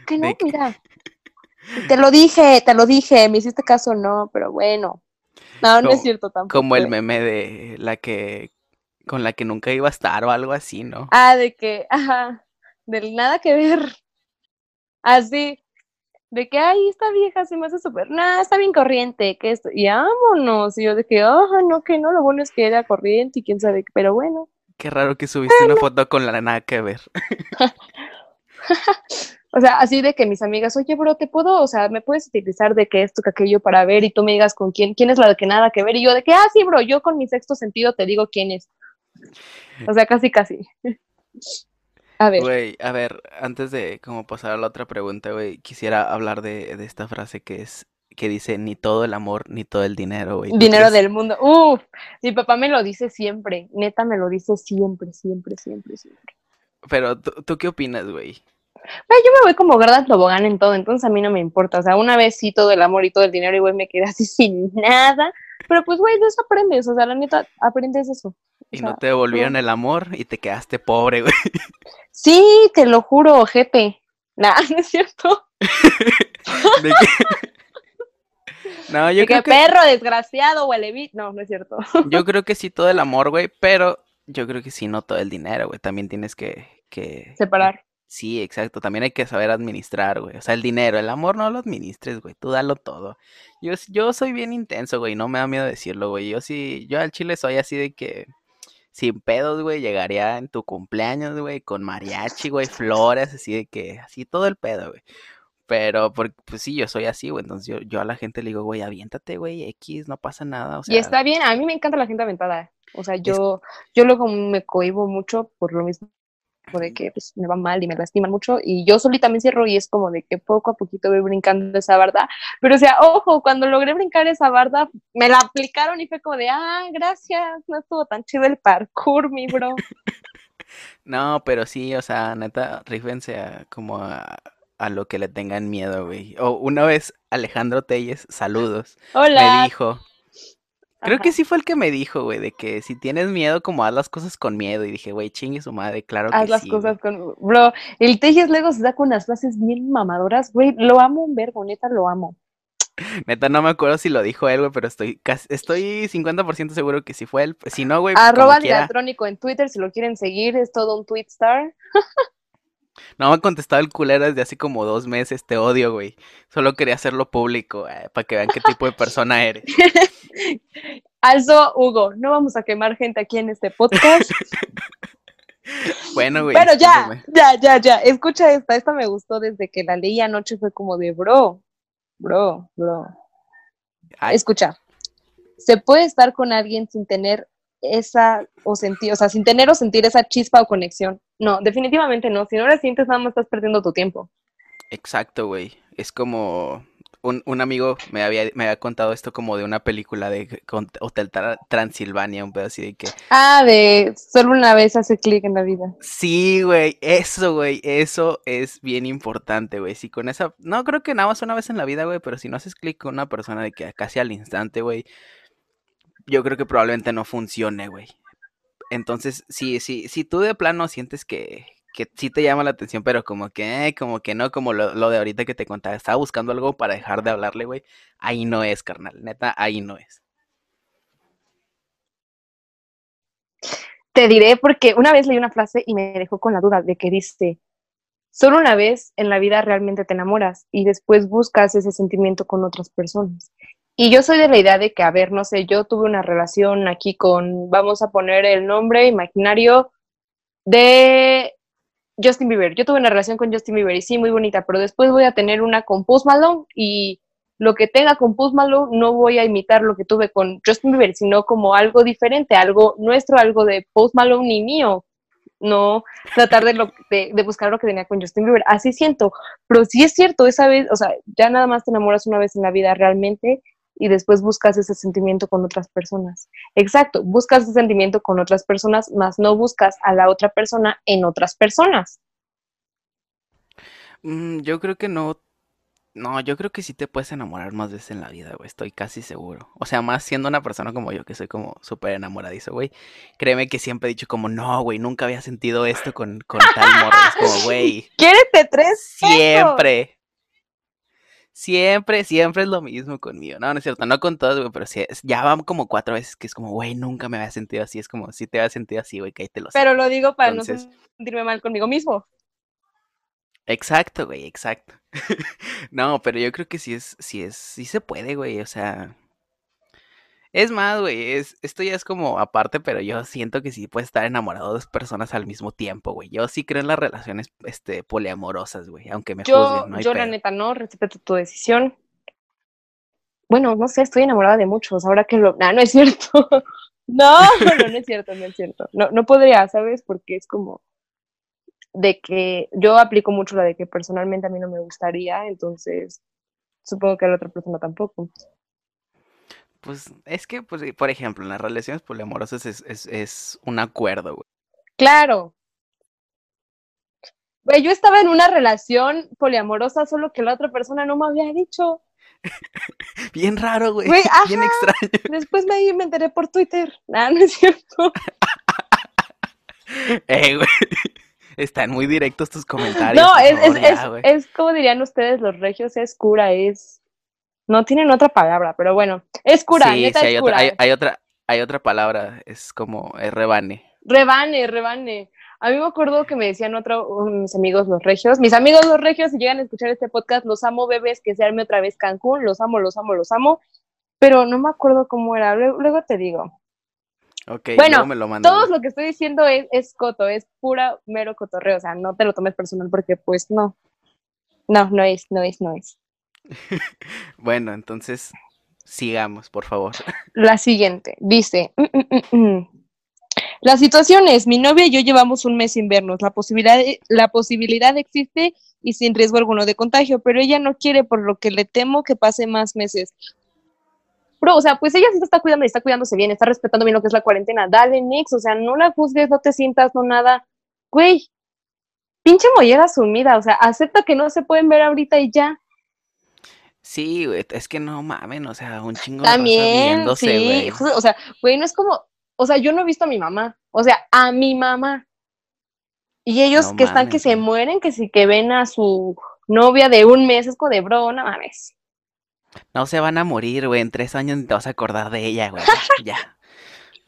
Que no, mira. Te lo dije, te lo dije, me hiciste caso, no, pero bueno. No, no es cierto tampoco. Como el meme de la que, con la que nunca iba a estar o algo así, ¿no? Ah, de que, ajá, del nada que ver. Así, de que, ay, esta vieja se me hace súper, nada, está bien corriente, que esto, y vámonos. Y yo de que, ajá, no, que no, lo bueno es que era corriente y quién sabe, pero bueno. Qué raro que subiste una foto con la nada que ver. o sea, así de que mis amigas, oye, bro, ¿te puedo, o sea, me puedes utilizar de que esto, que aquello para ver y tú me digas con quién, quién es la de que nada que ver? Y yo de que, ah, sí, bro, yo con mi sexto sentido te digo quién es. O sea, casi, casi. A ver. Güey, a ver, antes de como pasar a la otra pregunta, güey, quisiera hablar de, de esta frase que es, que dice, ni todo el amor, ni todo el dinero, güey. ¿Tú Dinero del mundo. Uf, mi papá me lo dice siempre. Neta me lo dice siempre, siempre, siempre, siempre. Pero, ¿tú, tú qué opinas, güey? Güey, yo me voy como gorda tobogán en todo, entonces a mí no me importa. O sea, una vez sí todo el amor y todo el dinero y güey me quedé así sin nada. Pero pues, güey, de eso aprendes. O sea, la neta, aprendes eso. O Y sea, no te devolvieron el amor y te quedaste pobre, güey. Sí, te lo juro, ojete. Nah, no es cierto. De que- No, yo De creo que, perro desgraciado, huele. No, no es cierto. yo creo que sí todo el amor, güey, pero yo creo que sí no todo el dinero, güey. También tienes que, que... Separar. Sí, exacto. También hay que saber administrar, güey. O sea, el dinero, el amor no lo administres, güey. Tú dalo todo. Yo, yo soy bien intenso, güey. No me da miedo decirlo, güey. Yo sí, yo al chile soy así de que sin pedos, güey. Llegaría en tu cumpleaños, güey, con mariachi, güey, flores, así de que, así todo el pedo, güey. Pero, por- pues sí, yo soy así, güey. Entonces yo, yo a la gente le digo, güey, aviéntate, güey, X, no pasa nada. O Y sea, está bien, a mí me encanta la gente aventada. O sea, yo, yo luego me cohibo mucho por lo mismo de que pues, me va mal y me lastiman mucho y yo solita me cierro y es como de que poco a poquito voy brincando esa barda, pero o sea, ojo, cuando logré brincar esa barda, me la aplicaron y fue como de, ah, gracias, no estuvo tan chido el parkour, mi bro. no, pero sí, o sea, neta, rífense a, como a, a lo que le tengan miedo, güey. O una vez Alejandro Telles, saludos, me Hola. dijo, creo Ajá. que sí fue el que me dijo, güey, de que si tienes miedo, como haz las cosas con miedo. Y dije, güey, chingue su madre, claro Haz que las sí, cosas con... Bro, el Tejes luego se da con unas frases bien mamadoras, güey, lo amo un verbo, neta, lo amo. Neta, no me acuerdo si lo dijo él, güey, pero estoy casi, estoy 50% seguro que sí fue él. Pues, si no, güey, Arroba quiera. Diatrónico en Twitter, si lo quieren seguir, es todo un tweet star. No me ha contestado el culero desde hace como dos meses, te odio, güey. Solo quería hacerlo público, eh, para que vean qué tipo de persona eres. Also, Hugo, no vamos a quemar gente aquí en este podcast. Bueno, güey. Pero ya, ya, ya, ya. Escucha esta. Esta me gustó desde que la leí anoche. Fue como de bro, bro, bro. Ay, Escucha. Se puede estar con alguien sin tener esa o sentir, o sea, sin tener o sentir esa chispa o conexión. No, definitivamente no. Si no la sientes, nada más estás perdiendo tu tiempo. exacto, güey. Es como un, un amigo me había, me había contado esto como de una película de con- Hotel Tra- Transilvania, un pedo así de que. Ah, de solo una vez hace clic en la vida. Sí, güey, eso, güey, eso es bien importante, güey. Si con esa, no creo que nada más una vez en la vida, güey, pero si no haces clic con una persona de que casi al instante, güey, yo creo que probablemente no funcione, güey. Entonces, sí, sí, si tú de plano sientes que, que sí te llama la atención, pero como que, eh, como que no, como lo, lo de ahorita que te contaba, estaba buscando algo para dejar de hablarle, güey, ahí no es, carnal, neta, ahí no es. Te diré porque una vez leí una frase y me dejó con la duda de que dice, solo una vez en la vida realmente te enamoras y después buscas ese sentimiento con otras personas. Y yo soy de la idea de que, a ver, no sé, yo tuve una relación aquí con, vamos a poner el nombre imaginario de Justin Bieber. Yo tuve una relación con Justin Bieber y sí, muy bonita, pero después voy a tener una con Post Malone y lo que tenga con Post Malone no voy a imitar lo que tuve con Justin Bieber, sino como algo diferente, algo nuestro, algo de Post Malone y mío. No tratar de, lo, de, de buscar lo que tenía con Justin Bieber. Así siento, pero sí es cierto, esa vez, o sea, ya nada más te enamoras una vez en la vida realmente y después buscas ese sentimiento con otras personas. Exacto, buscas ese sentimiento con otras personas, más no buscas a la otra persona en otras personas. Mm, yo creo que no, no, yo creo que sí te puedes enamorar más veces en la vida, güey, estoy casi seguro. O sea, más siendo una persona como yo, que soy como súper enamoradizo, güey. Créeme que siempre he dicho como, no, güey, nunca había sentido esto con, con tal morra. Es como, güey, ¡Quiérete tres! siempre, siempre, siempre es lo mismo conmigo. No, no es cierto, no con todos, güey, pero sí, ya van como cuatro veces que es como, güey, nunca me había sentido así. Es como, sí te había sentido así, güey, que ahí te lo sé. Pero lo digo para Entonces- no sentirme mal conmigo mismo. Exacto, güey, exacto. No, pero yo creo que sí es, sí es, sí se puede, güey, o sea. Es más, güey, es, esto ya es como aparte, pero yo siento que sí puedes estar enamorado de dos personas al mismo tiempo, güey. Yo sí creo en las relaciones, este, poliamorosas, güey, aunque me Yo, juzguen, no hay yo la neta no, respeto tu decisión. Bueno, no sé, estoy enamorada de muchos, ahora que lo... No, no es cierto. No, no, no es cierto, no es cierto. No, no podría, ¿sabes? Porque es como... de que yo aplico mucho la de que personalmente a mí no me gustaría, entonces supongo que a la otra persona tampoco. Pues es que, pues, por ejemplo, en las relaciones poliamorosas es, es, es un acuerdo, güey. Claro. Güey, yo estaba en una relación poliamorosa, solo que la otra persona no me había dicho. Bien raro, güey. Güey, Bien extraño. Después me, me enteré por Twitter. Ah, no es cierto. Eh, güey. Están muy directos tus comentarios. No, es, es, ya, es, es como dirían ustedes, los regios, es cura, es... No tienen otra palabra, pero bueno, es cura, Sí, neta sí, es hay cura. otra, hay, hay otra, hay otra palabra, es como es rebane. Rebane, rebane. A mí me acuerdo que me decían otro, mis amigos los regios, mis amigos los regios, si llegan a escuchar este podcast, los amo, bebés, que se arme otra vez Cancún, los amo, los amo, los amo, pero no me acuerdo cómo era, luego, luego te digo. Ok, Bueno, luego me lo Todo lo que estoy diciendo es, es coto, es pura mero cotorreo, o sea, no te lo tomes personal porque pues no. No, no es, no es, no es. Bueno, entonces sigamos, por favor. La siguiente, dice, "Mm, mm, mm, la situación es, mi novia y yo llevamos un mes sin vernos, la posibilidad, la posibilidad existe y sin riesgo alguno de contagio, pero ella no quiere, por lo que le temo que pase más meses. Bro, o sea, pues ella sí se está cuidando y está cuidándose bien, está respetando bien lo que es la cuarentena. Dale, Nix, o sea, no la juzgues, no te sientas, no nada. Güey, pinche mollera sumida, o sea, acepta que no se pueden ver ahorita y ya. Sí, güey, es que no mamen, o sea, un chingo de También, sí, güey. o sea, güey, no es como, o sea, yo no he visto a mi mamá, o sea, a mi mamá. Y ellos No que están que se mueren, que sí que ven a su novia de un mes, es como de bro, no mames. No se van a morir, güey, en tres años ni te vas a acordar de ella, güey. Ya.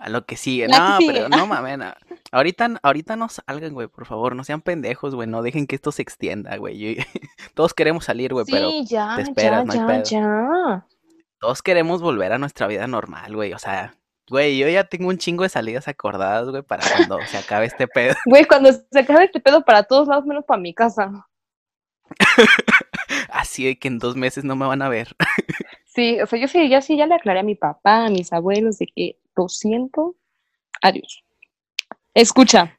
A lo que sigue. La que No, sigue. pero no mamen. a- Ahorita, ahorita no salgan, güey, por favor, no sean pendejos, güey, no dejen que esto se extienda, güey. Yo- Todos queremos salir, güey, pero ya, te esperas, ya, no hay ya, pedo. ya. todos queremos volver a nuestra vida normal, güey. O sea, güey, yo ya tengo un chingo de salidas acordadas, güey, para cuando se acabe este pedo. Güey, cuando se acabe este pedo para todos lados, menos para mi casa. Así de que en dos meses no me van a ver. Sí, o sea, yo sí, ya sí, ya le aclaré a mi papá, a mis abuelos, de que lo siento, adiós. Escucha,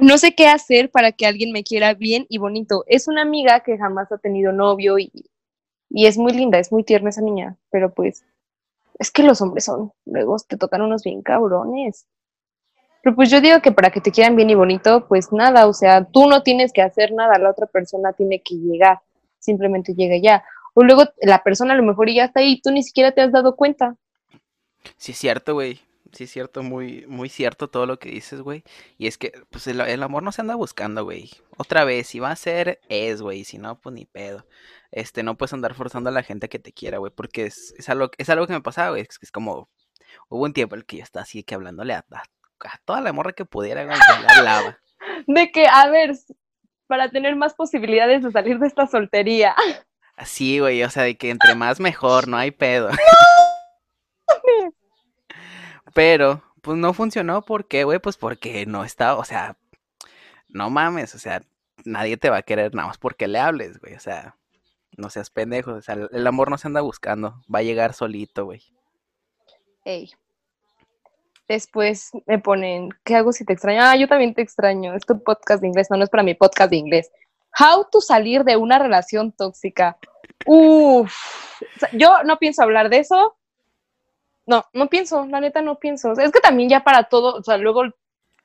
no sé qué hacer para que alguien me quiera bien y bonito. Es una amiga que jamás ha tenido novio y, y es muy linda, es muy tierna esa niña, pero pues es que los hombres son, luego te tocan unos bien cabrones. Pero pues yo digo que para que te quieran bien y bonito, pues nada, o sea, tú no tienes que hacer nada, la otra persona tiene que llegar, simplemente llega ya. O luego la persona a lo mejor ya está ahí y tú ni siquiera te has dado cuenta. Sí es cierto, güey. Sí es cierto, muy, muy cierto todo lo que dices, güey. Y es que, pues, el, el amor no se anda buscando, güey. Otra vez, si va a ser, es, güey. Si no, pues ni pedo. Este, no puedes andar forzando a la gente a que te quiera, güey. Porque es, es algo, es algo que me pasaba, güey. Es, que es como, hubo un tiempo en el que yo estaba así que hablándole a, a- a toda la morra que pudiera, güey. Le hablaba. De que, a ver, para tener más posibilidades de salir de esta soltería. Así, güey, o sea, de que entre más mejor, no hay pedo. Pero, pues no funcionó, ¿por qué, güey? Pues porque no está, o sea, no mames, o sea, nadie te va a querer nada más porque le hables, güey, o sea, no seas pendejo, o sea, el el amor no se anda buscando, va a llegar solito, güey. Ey. Después me ponen, ¿qué hago si te extraño? Ah, yo también te extraño. Es tu podcast de inglés, no, no es para mi podcast de inglés. How to salir de una relación tóxica. Uf. Yo no pienso hablar de eso. No, no pienso, la neta no pienso. Es que también ya para todo, o sea, luego,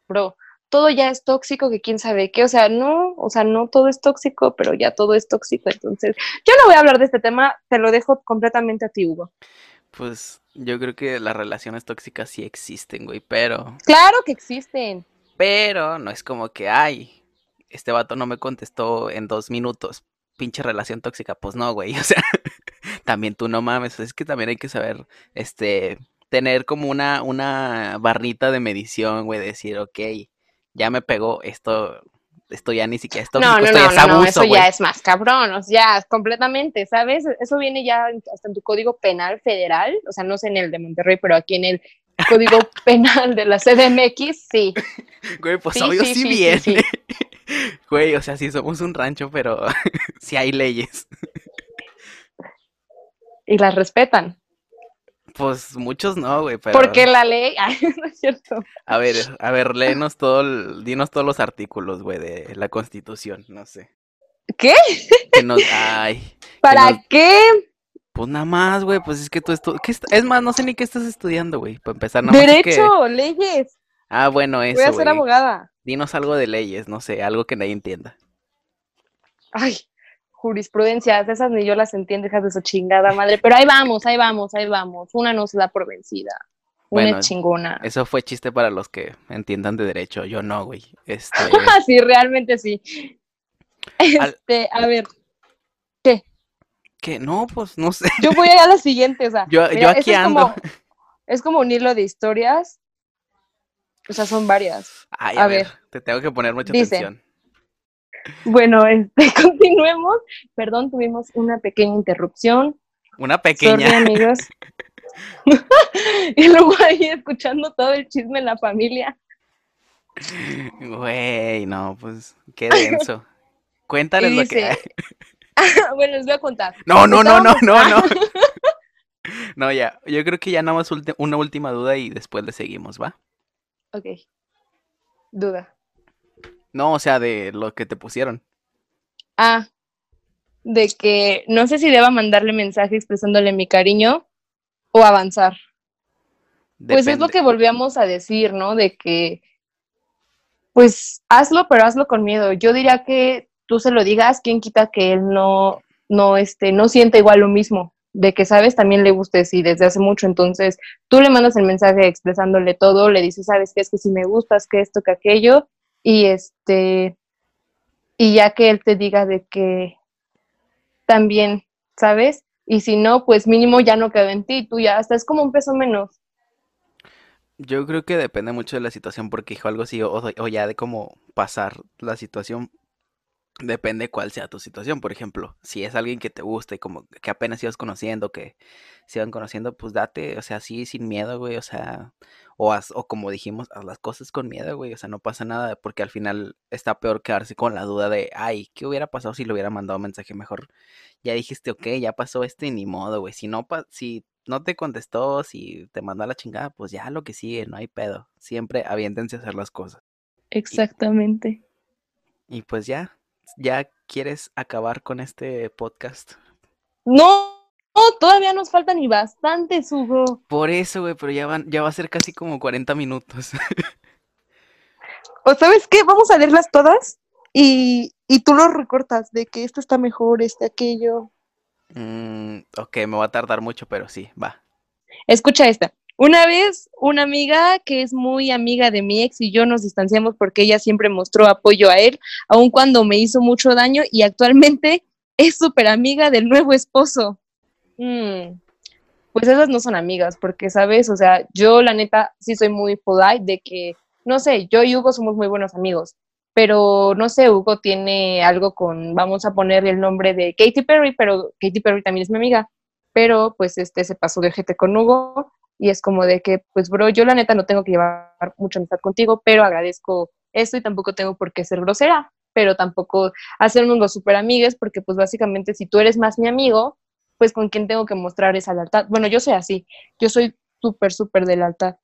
bro, todo ya es tóxico, que quién sabe qué. O sea, no, o sea, no todo es tóxico, pero ya todo es tóxico. Entonces, yo no voy a hablar de este tema, te lo dejo completamente a ti, Hugo. Pues yo creo que las relaciones tóxicas sí existen, güey, pero, Claro que existen. pero no es como que, ay, este vato no me contestó en dos minutos, pinche relación tóxica, pues no, güey, o sea, también tú no mames, es que también hay que saber, este, tener como una, una barrita de medición, güey, decir, ok, ya me pegó, esto, esto ya ni siquiera es tóxico, No, no, esto ya no, es no, no, abuso, eso güey. ya es más cabrón, o sea, completamente, ¿sabes? Eso viene ya hasta en tu código penal federal, o sea, no sé en el de Monterrey, pero aquí en el código penal de la CDMX, sí. Güey, pues Sí, obvio sí, sí, sí, sí, viene. Güey, o sea, sí somos un rancho, pero sí hay leyes. Y las respetan. Pues muchos no, güey, pero... Porque la ley, ay, no es cierto. A ver, a ver, léenos todo, el- dinos todos los artículos, güey, de la Constitución, no sé. ¿Qué? Que nos, ay, ¿Para nos- qué? pues nada más, güey, pues es que tú estu... ¿qué est- Es más, no sé ni qué estás estudiando, güey, para empezar, nada más es que- Derecho, leyes. Ah, bueno, Voy eso, a ser güey. abogada. Dinos algo de leyes, no sé, algo que nadie entienda. Ay, jurisprudencias, esas ni yo las entiendo, hijas de su chingada madre. Pero ahí vamos, ahí vamos, ahí vamos. Una no se da por vencida. Una Bueno, es chingona. Eso fue chiste para los que entiendan de derecho, yo no, güey. Este, sí, realmente sí. Este, a ver, que no, pues no sé. yo voy a ir a la siguiente, o sea, Yo- yo aquí esto es ando. como- es como un hilo de historias. O sea, son varias. Ay, A a ver, ver. te tengo que poner mucha Dice. atención. Bueno, este, continuemos. Perdón, tuvimos una pequeña interrupción. Una Sorry, pequeña. amigos. y luego ahí escuchando todo el chisme en la familia. Güey, no, pues qué denso. Cuéntales lo que dice- bueno, les voy a contar. No, no, no, no, no, no. No, ya. Yo creo que ya nada más una última duda y después le seguimos, ¿va? Ok. Duda. No, o sea, de lo que te pusieron. Ah, de que no sé si deba mandarle mensaje expresándole mi cariño o avanzar. Pues es lo que volvíamos a decir, ¿no? De que, pues hazlo, pero hazlo con miedo. Yo diría que tú se lo digas, quien quita que él no, no, este, no sienta igual lo mismo, de que sabes, también le gustes y desde hace mucho. Entonces, tú le mandas el mensaje expresándole todo, le dices, sabes que es que si me gustas, que esto, que aquello, y este, y ya que él te diga de que también, ¿sabes? Y si no, pues mínimo ya no quedó en ti, tú ya hasta es como un peso menos. Yo creo que depende mucho de la situación, porque dijo algo así, o, o ya de cómo pasar la situación, depende cuál sea tu situación. Por ejemplo, si es alguien que te gusta y como que apenas ibas conociendo, que se iban conociendo, pues date, o sea, sí, sin miedo, güey, o sea, o, haz- o como dijimos, haz las cosas con miedo, güey, o sea, no pasa nada, porque al final está peor quedarse con la duda de, ay, ¿qué hubiera pasado si le hubiera mandado mensaje mejor? Ya dijiste, ok, ya pasó esto y ni modo, güey, si no, pa- si no te contestó, si te mandó a la chingada, pues ya lo que sigue, no hay pedo. Siempre aviéntense a hacer las cosas. Exactamente. Y pues ya, ya quieres acabar con este podcast. No, no, todavía nos faltan y bastantes, Hugo. Por eso, güey, pero ya van, ya va a ser casi como 40 minutos. ¿O sabes qué? Vamos a leerlas todas y, y tú los recortas de que esto está mejor, este, aquello. Mm, ok, me va a tardar mucho, pero sí, va. Escucha esta. Una vez, una amiga que es muy amiga de mi ex y yo nos distanciamos porque ella siempre mostró apoyo a él, aun cuando me hizo mucho daño y actualmente es súper amiga del nuevo esposo. Mm, Pues esas no son amigas, porque, ¿sabes? O sea, yo la neta sí soy muy polite de que, no sé, yo y Hugo somos muy buenos amigos, pero no sé, Hugo tiene algo con, vamos a ponerle el nombre de Katy Perry, pero Katy Perry también es mi amiga, pero pues este se pasó de gente con Hugo y es como de que, pues bro, yo la neta no tengo que llevar mucha amistad contigo, pero agradezco esto y tampoco tengo por qué ser grosera, pero tampoco hacernos los super amigues, porque pues básicamente si tú eres más mi amigo, pues con quién tengo que mostrar esa lealtad. Bueno, yo soy así, yo soy súper, súper de lealtad.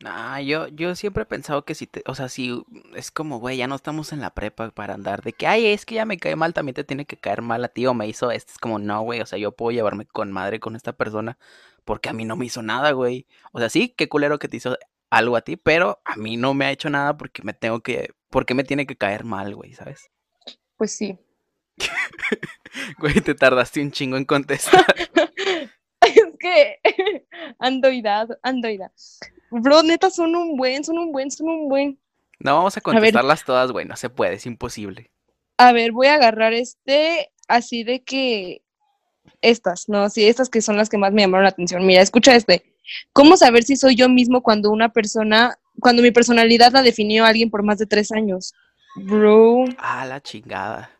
Nah, yo, yo siempre he pensado que si te, o sea, si es como, güey, ya no estamos en la prepa para andar de que, ay, es que ya me cae mal, también te tiene que caer mal a ti o me hizo esto. Es como, no, güey, o sea, yo puedo llevarme con madre con esta persona porque a mí no me hizo nada, güey. O sea, sí, qué culero que te hizo algo a ti, pero a mí no me ha hecho nada porque me tengo que, porque me tiene que caer mal, güey, ¿sabes? Pues sí. Güey, te tardaste un chingo en contestar. es que andoidad, andoidad. Bro, neta, son un buen, son un buen, son un buen. No vamos a contestarlas todas, güey, no se puede, es imposible. A ver, voy a agarrar este así de que estas, no, sí, estas que son las que más me llamaron la atención. Mira, escucha este. ¿Cómo saber si soy yo mismo cuando una persona, cuando mi personalidad la definió alguien por más de tres años? Bro, Ah, la chingada.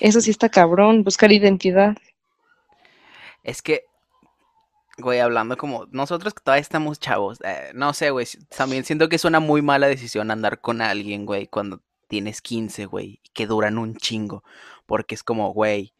eso sí está cabrón, buscar identidad. Es que, güey, hablando como nosotros que todavía estamos chavos, eh, no sé, güey, también siento que es una muy mala decisión andar con alguien, güey, cuando tienes 15, güey, y que duran un chingo, porque es como, güey,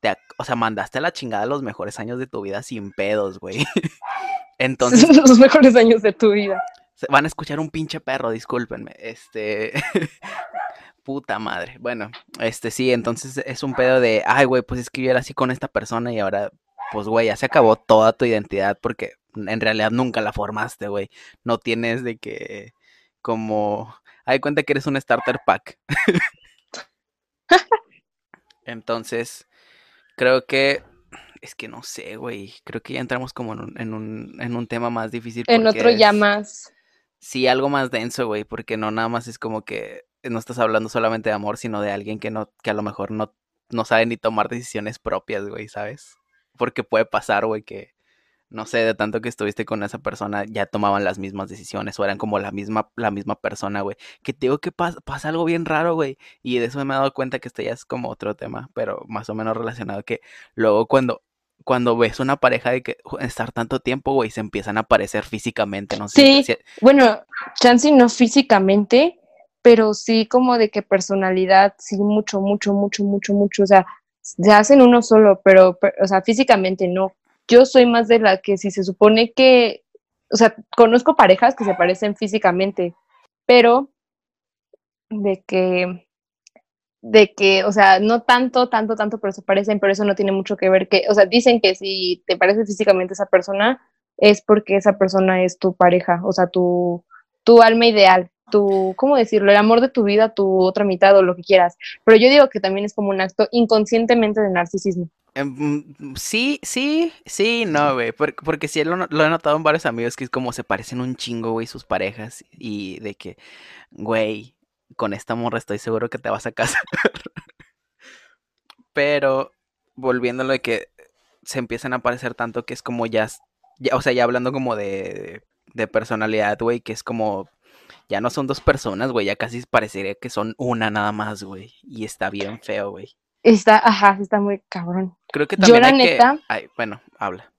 te, o sea, mandaste a la chingada los mejores años de tu vida sin pedos, güey. Entonces. los mejores años de tu vida. Van a escuchar un pinche perro, discúlpenme. Este. Puta madre. Bueno, este sí, entonces es un pedo de, ay, güey, pues es que yo era así con esta persona y ahora, pues, güey, ya se acabó toda tu identidad porque en realidad nunca la formaste, güey. No tienes de que, como, hay cuenta que eres un starter pack. entonces, creo que, es que no sé, güey, creo que ya entramos como en un, en un, en un tema más difícil. En otro ya más. Sí, algo más denso, güey, porque no nada más es como que no estás hablando solamente de amor, sino de alguien que no, que a lo mejor no, no sabe ni tomar decisiones propias, güey, ¿sabes? Porque puede pasar, güey, que no sé, de tanto que estuviste con esa persona, ya tomaban las mismas decisiones o eran como la misma, la misma persona, güey. Que te digo que pasa, pasa algo bien raro, güey. Y de eso me he dado cuenta que esto ya es como otro tema, pero más o menos relacionado que luego cuando, cuando ves una pareja de que estar tanto tiempo, güey, se empiezan a aparecer físicamente, no sé. Sí, bueno, Chansey no físicamente, pero sí como de que personalidad, sí, mucho, mucho, mucho, mucho, mucho, o sea, se hacen uno solo, pero, o sea, físicamente no. Yo soy más de la que si se supone que, o sea, conozco parejas que se parecen físicamente, pero de que, de que, o sea, no tanto, tanto, tanto, pero se parecen, pero eso no tiene mucho que ver que, o sea, dicen que si te parece físicamente esa persona, es porque esa persona es tu pareja, o sea, tu, tu alma ideal, tu, ¿cómo decirlo? El amor de tu vida, tu otra mitad o lo que quieras. Pero yo digo que también es como un acto inconscientemente de narcisismo. Em, sí, sí, sí, no, güey. Porque, porque sí lo, lo, he notado en varios amigos que es como se parecen un chingo, güey, sus parejas. Y de que, güey, con esta morra estoy seguro que te vas a casar. Pero, volviendo a lo de que se empiezan a parecer tanto que es como ya, ya o sea, ya hablando como de, de personalidad, güey, que es como ya no son dos personas, güey, ya casi parecería que son una nada más, güey. Y está bien feo, güey. Está, ajá, está muy cabrón. Creo que también Yo, la neta... Ay, bueno, habla.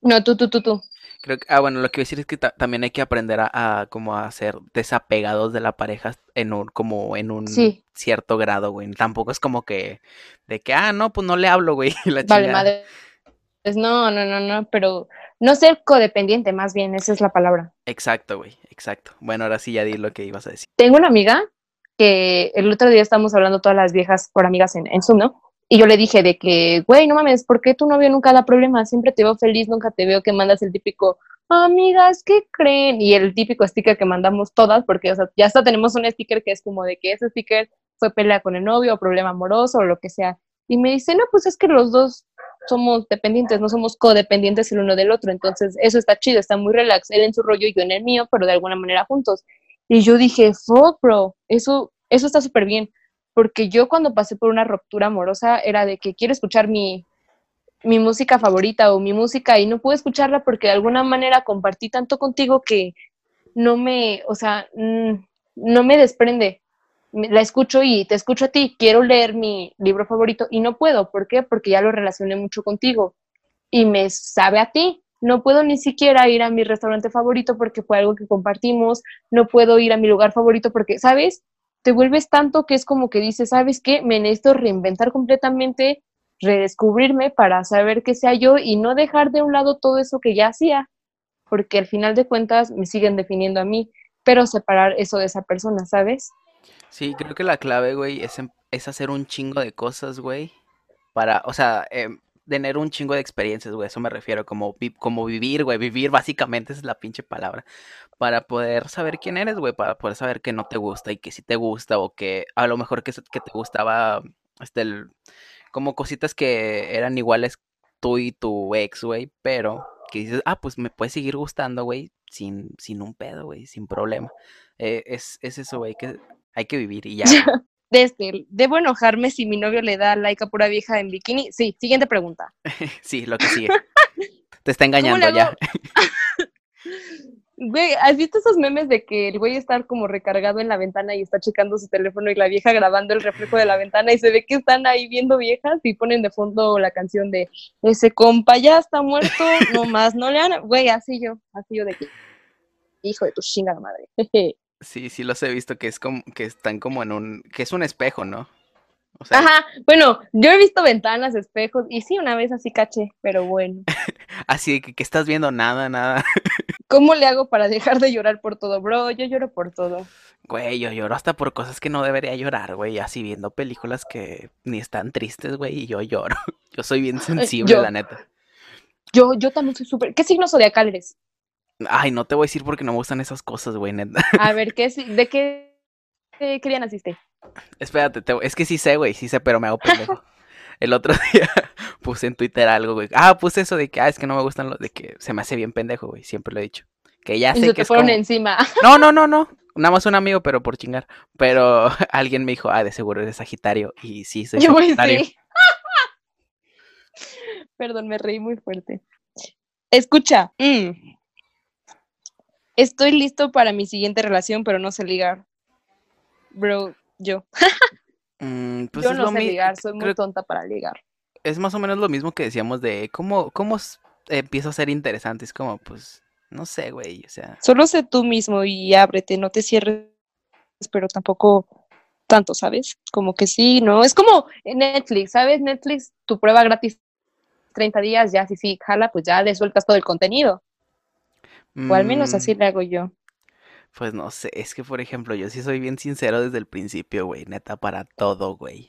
No, tú, tú, tú, tú. Creo que, ah, bueno, lo que voy a decir es que también hay que aprender a, como a ser desapegados de la pareja en un, como en un cierto grado, güey. Tampoco es como que, de que, ah, no, pues no le hablo, güey. La vale, madre. Pues no, no, no, no, pero no ser codependiente, más bien, esa es la palabra. Exacto, güey, exacto. Bueno, ahora sí ya di lo que ibas a decir. Tengo una amiga que el otro día estábamos hablando todas las viejas por amigas en, en Zoom, ¿no? Y yo le dije de que, güey, no mames, ¿por qué tu novio nunca da problema? Siempre te veo feliz, nunca te veo que mandas el típico, amigas, ¿qué creen? Y el típico sticker que mandamos todas, porque o sea, ya hasta tenemos un sticker que es como de que ese sticker fue pelea con el novio o problema amoroso o lo que sea. Y me dice, no, pues es que los dos somos dependientes, no somos codependientes el uno del otro. Entonces, eso está chido, está muy relax. Él en su rollo y yo en el mío, pero de alguna manera juntos. Y yo dije, fuck, bro, eso, eso está súper bien. Porque yo cuando pasé por una ruptura amorosa era de que quiero escuchar mi, mi música favorita o mi música y no pude escucharla porque de alguna manera compartí tanto contigo que no me, o sea, no me desprende la escucho y te escucho a ti, quiero leer mi libro favorito y no puedo. ¿Por qué? Porque ya lo relacioné mucho contigo y me sabe a ti. No puedo ni siquiera ir a mi restaurante favorito porque fue algo que compartimos. No puedo ir a mi lugar favorito porque, ¿sabes? Te vuelves tanto que es como que dices, ¿sabes qué? Me necesito reinventar completamente, redescubrirme para saber qué sea yo y no dejar de un lado todo eso que ya hacía, porque al final de cuentas me siguen definiendo a mí, pero separar eso de esa persona, ¿sabes? Sí, creo que la clave, güey, es, em, es hacer un chingo de cosas, güey. Para, o sea, eh, tener un chingo de experiencias, güey. Eso me refiero, como, como vivir, güey. Vivir básicamente es la pinche palabra. Para poder saber quién eres, güey. Para poder saber que no te gusta y que sí te gusta. O que a lo mejor que, que te gustaba, este, como cositas que eran iguales tú y tu ex, güey. Pero que dices, ah, pues me puede seguir gustando, güey. Sin, sin un pedo, güey. Sin problema. Eh, es, es eso, güey. Que hay que vivir y ya. Desde, ¿debo enojarme si mi novio le da like a pura vieja en bikini? Sí, siguiente pregunta. sí, lo que sigue. Te está engañando ya. Güey, ¿has visto esos memes de que el güey está como recargado en la ventana y está checando su teléfono y la vieja grabando el reflejo de la ventana y se ve que están ahí viendo viejas y ponen de fondo la canción de ese compa ya está muerto, no más, no le han... Güey, así yo, así yo de que... Hijo de tu chingada madre. Sí, sí los he visto que es como que están como en un que es un espejo, ¿no? O sea, Ajá, bueno, yo he visto ventanas, espejos, y sí, una vez así caché, pero bueno. así que, que estás viendo nada, nada. ¿Cómo le hago para dejar de llorar por todo, bro? Yo lloro por todo. Güey, yo lloro hasta por cosas que no debería llorar, güey. Así viendo películas que ni están tristes, güey, y yo lloro. Yo soy bien sensible, yo- la neta. Yo, yo también soy súper. ¿Qué signo zodiacal eres? Ay, no te voy a decir porque no me gustan esas cosas, güey, neta. A ver, ¿qué, ¿de qué, qué, qué día naciste? Espérate, te- es que sí sé, güey, sí sé, pero me hago pendejo. El otro día puse en Twitter algo, güey. Ah, puse eso de que, ah, es que no me gustan los de que se me hace bien pendejo, güey. Siempre lo he dicho. Que ya sé se que te es fueron como... encima. No, no, no, no. Nada más un amigo, pero por chingar. Pero alguien me dijo, ah, de seguro eres Sagitario. Y sí, soy Yo, Sagitario. sí. Perdón, me reí muy fuerte. Escucha. mm. Estoy listo para mi siguiente relación, pero no sé ligar. Bro, yo. Mm, pues yo no sé ligar, soy muy tonta para ligar. es más o menos lo mismo que decíamos de cómo, cómo empieza a ser interesante. Es como, pues, no sé, güey. O sea, Solo sé tú mismo y ábrete, no te cierres, pero tampoco tanto, ¿sabes? Como que sí, ¿no? Es como Netflix, ¿sabes? Netflix, tu prueba gratis 30 días, ya si sí, jala, pues ya le sueltas todo el contenido. O al menos mm, así le hago yo. Pues no sé, es que por ejemplo, yo sí soy bien sincero desde el principio, güey, neta, para todo, güey.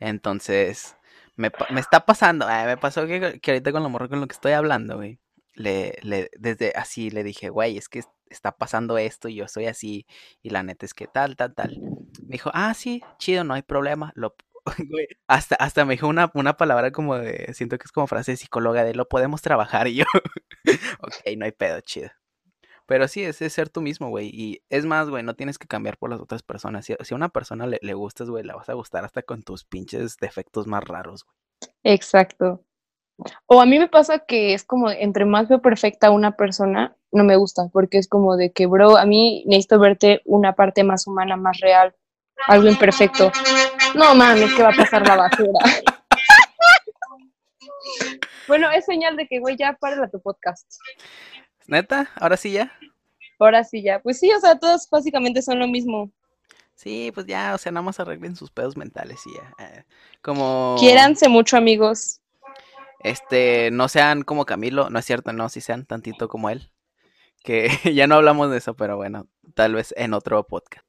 Entonces, me, me está pasando, eh, me pasó que, que ahorita con la morra con lo que estoy hablando, güey, le, le, desde así le dije, güey, es que es- está pasando esto y yo soy así, y la neta es que tal, tal, tal. Me dijo, ah, sí, chido, no hay problema. Lo, hasta, hasta me dijo una, una palabra como de, siento que es como frase de psicóloga de lo podemos trabajar, y yo, ok, no hay pedo, chido. Pero sí, es, es ser tú mismo, güey. Y es más, güey, no tienes que cambiar por las otras personas. Si, si a una persona le, le gustas, güey, la vas a gustar hasta con tus pinches defectos más raros, güey. Exacto. O a mí me pasa que es como, entre más veo perfecta una persona, no me gusta, porque es como de que, bro, a mí necesito verte una parte más humana, más real, algo imperfecto. No mames, que va a pasar la basura. bueno, es señal de que, güey, ya párala tu podcast. ¿Neta? ¿Ahora sí ya? Ahora sí, ya. Pues sí, o sea, todos básicamente son lo mismo. Sí, pues ya, o sea, nada más arreglen sus pedos mentales y ya. eh, Como... Quiéranse mucho, amigos. Este, no sean como Camilo, no es cierto, no, sí sean tantito como él. Que ya no hablamos de eso, pero bueno, tal vez en otro podcast.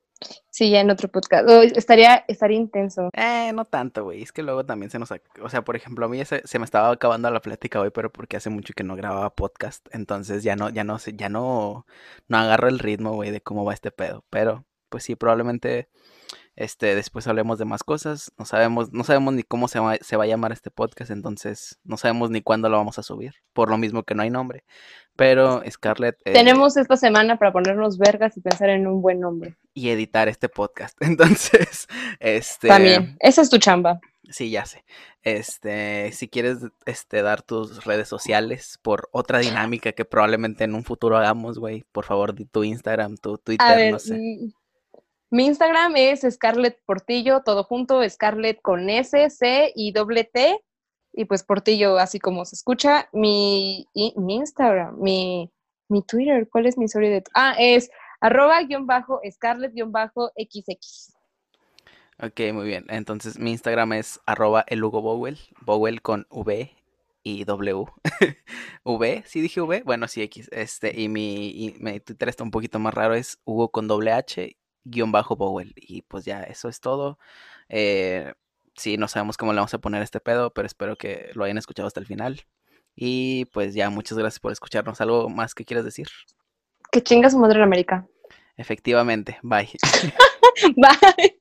Sí, ya en otro podcast. Estaría, estaría intenso. Eh, no tanto, güey. Es que luego también se nos... O sea, por ejemplo, a mí se, se me estaba acabando la plática hoy, pero porque hace mucho que no grababa podcast. Entonces ya no, ya no sé, ya no, no agarro el ritmo, güey, de cómo va este pedo. Pero, pues sí, probablemente, este, después hablemos de más cosas. No sabemos, no sabemos ni cómo se va, se va a llamar este podcast, entonces no sabemos ni cuándo lo vamos a subir. Por lo mismo que no hay nombre. Pero Scarlett... eh, Tenemos esta semana para ponernos vergas y pensar en un buen nombre. Y editar este podcast. Entonces, este... También. Esa es tu chamba. Sí, ya sé. Este, si quieres este dar tus redes sociales por otra dinámica que probablemente en un futuro hagamos, güey, por favor, di tu Instagram, tu A Twitter, ver, no sé. Mi Instagram es Scarlett Portillo, todo junto, Scarlett con S, C y doble T, y pues Portillo, así como se escucha. Mi, Instagram, mi, mi Twitter, ¿cuál es mi historia de? Ah, es arroba guion bajo Scarlett guion bajo XX. Ok, muy bien. Entonces mi Instagram es arroba el Hugo Bowell, Bowell con V y W. V, sí dije V, bueno, sí X. Este, y mi, y mi Twitter está un poquito más raro, es Hugo con doble H, guion bajo Bowell. Y pues ya, eso es todo. Eh, sí, no sabemos cómo le vamos a poner este pedo, pero espero que lo hayan escuchado hasta el final. Y pues ya, muchas gracias por escucharnos. ¿Algo más que quieras decir? Que chinga su madre en América. Efectivamente, bye. Bye.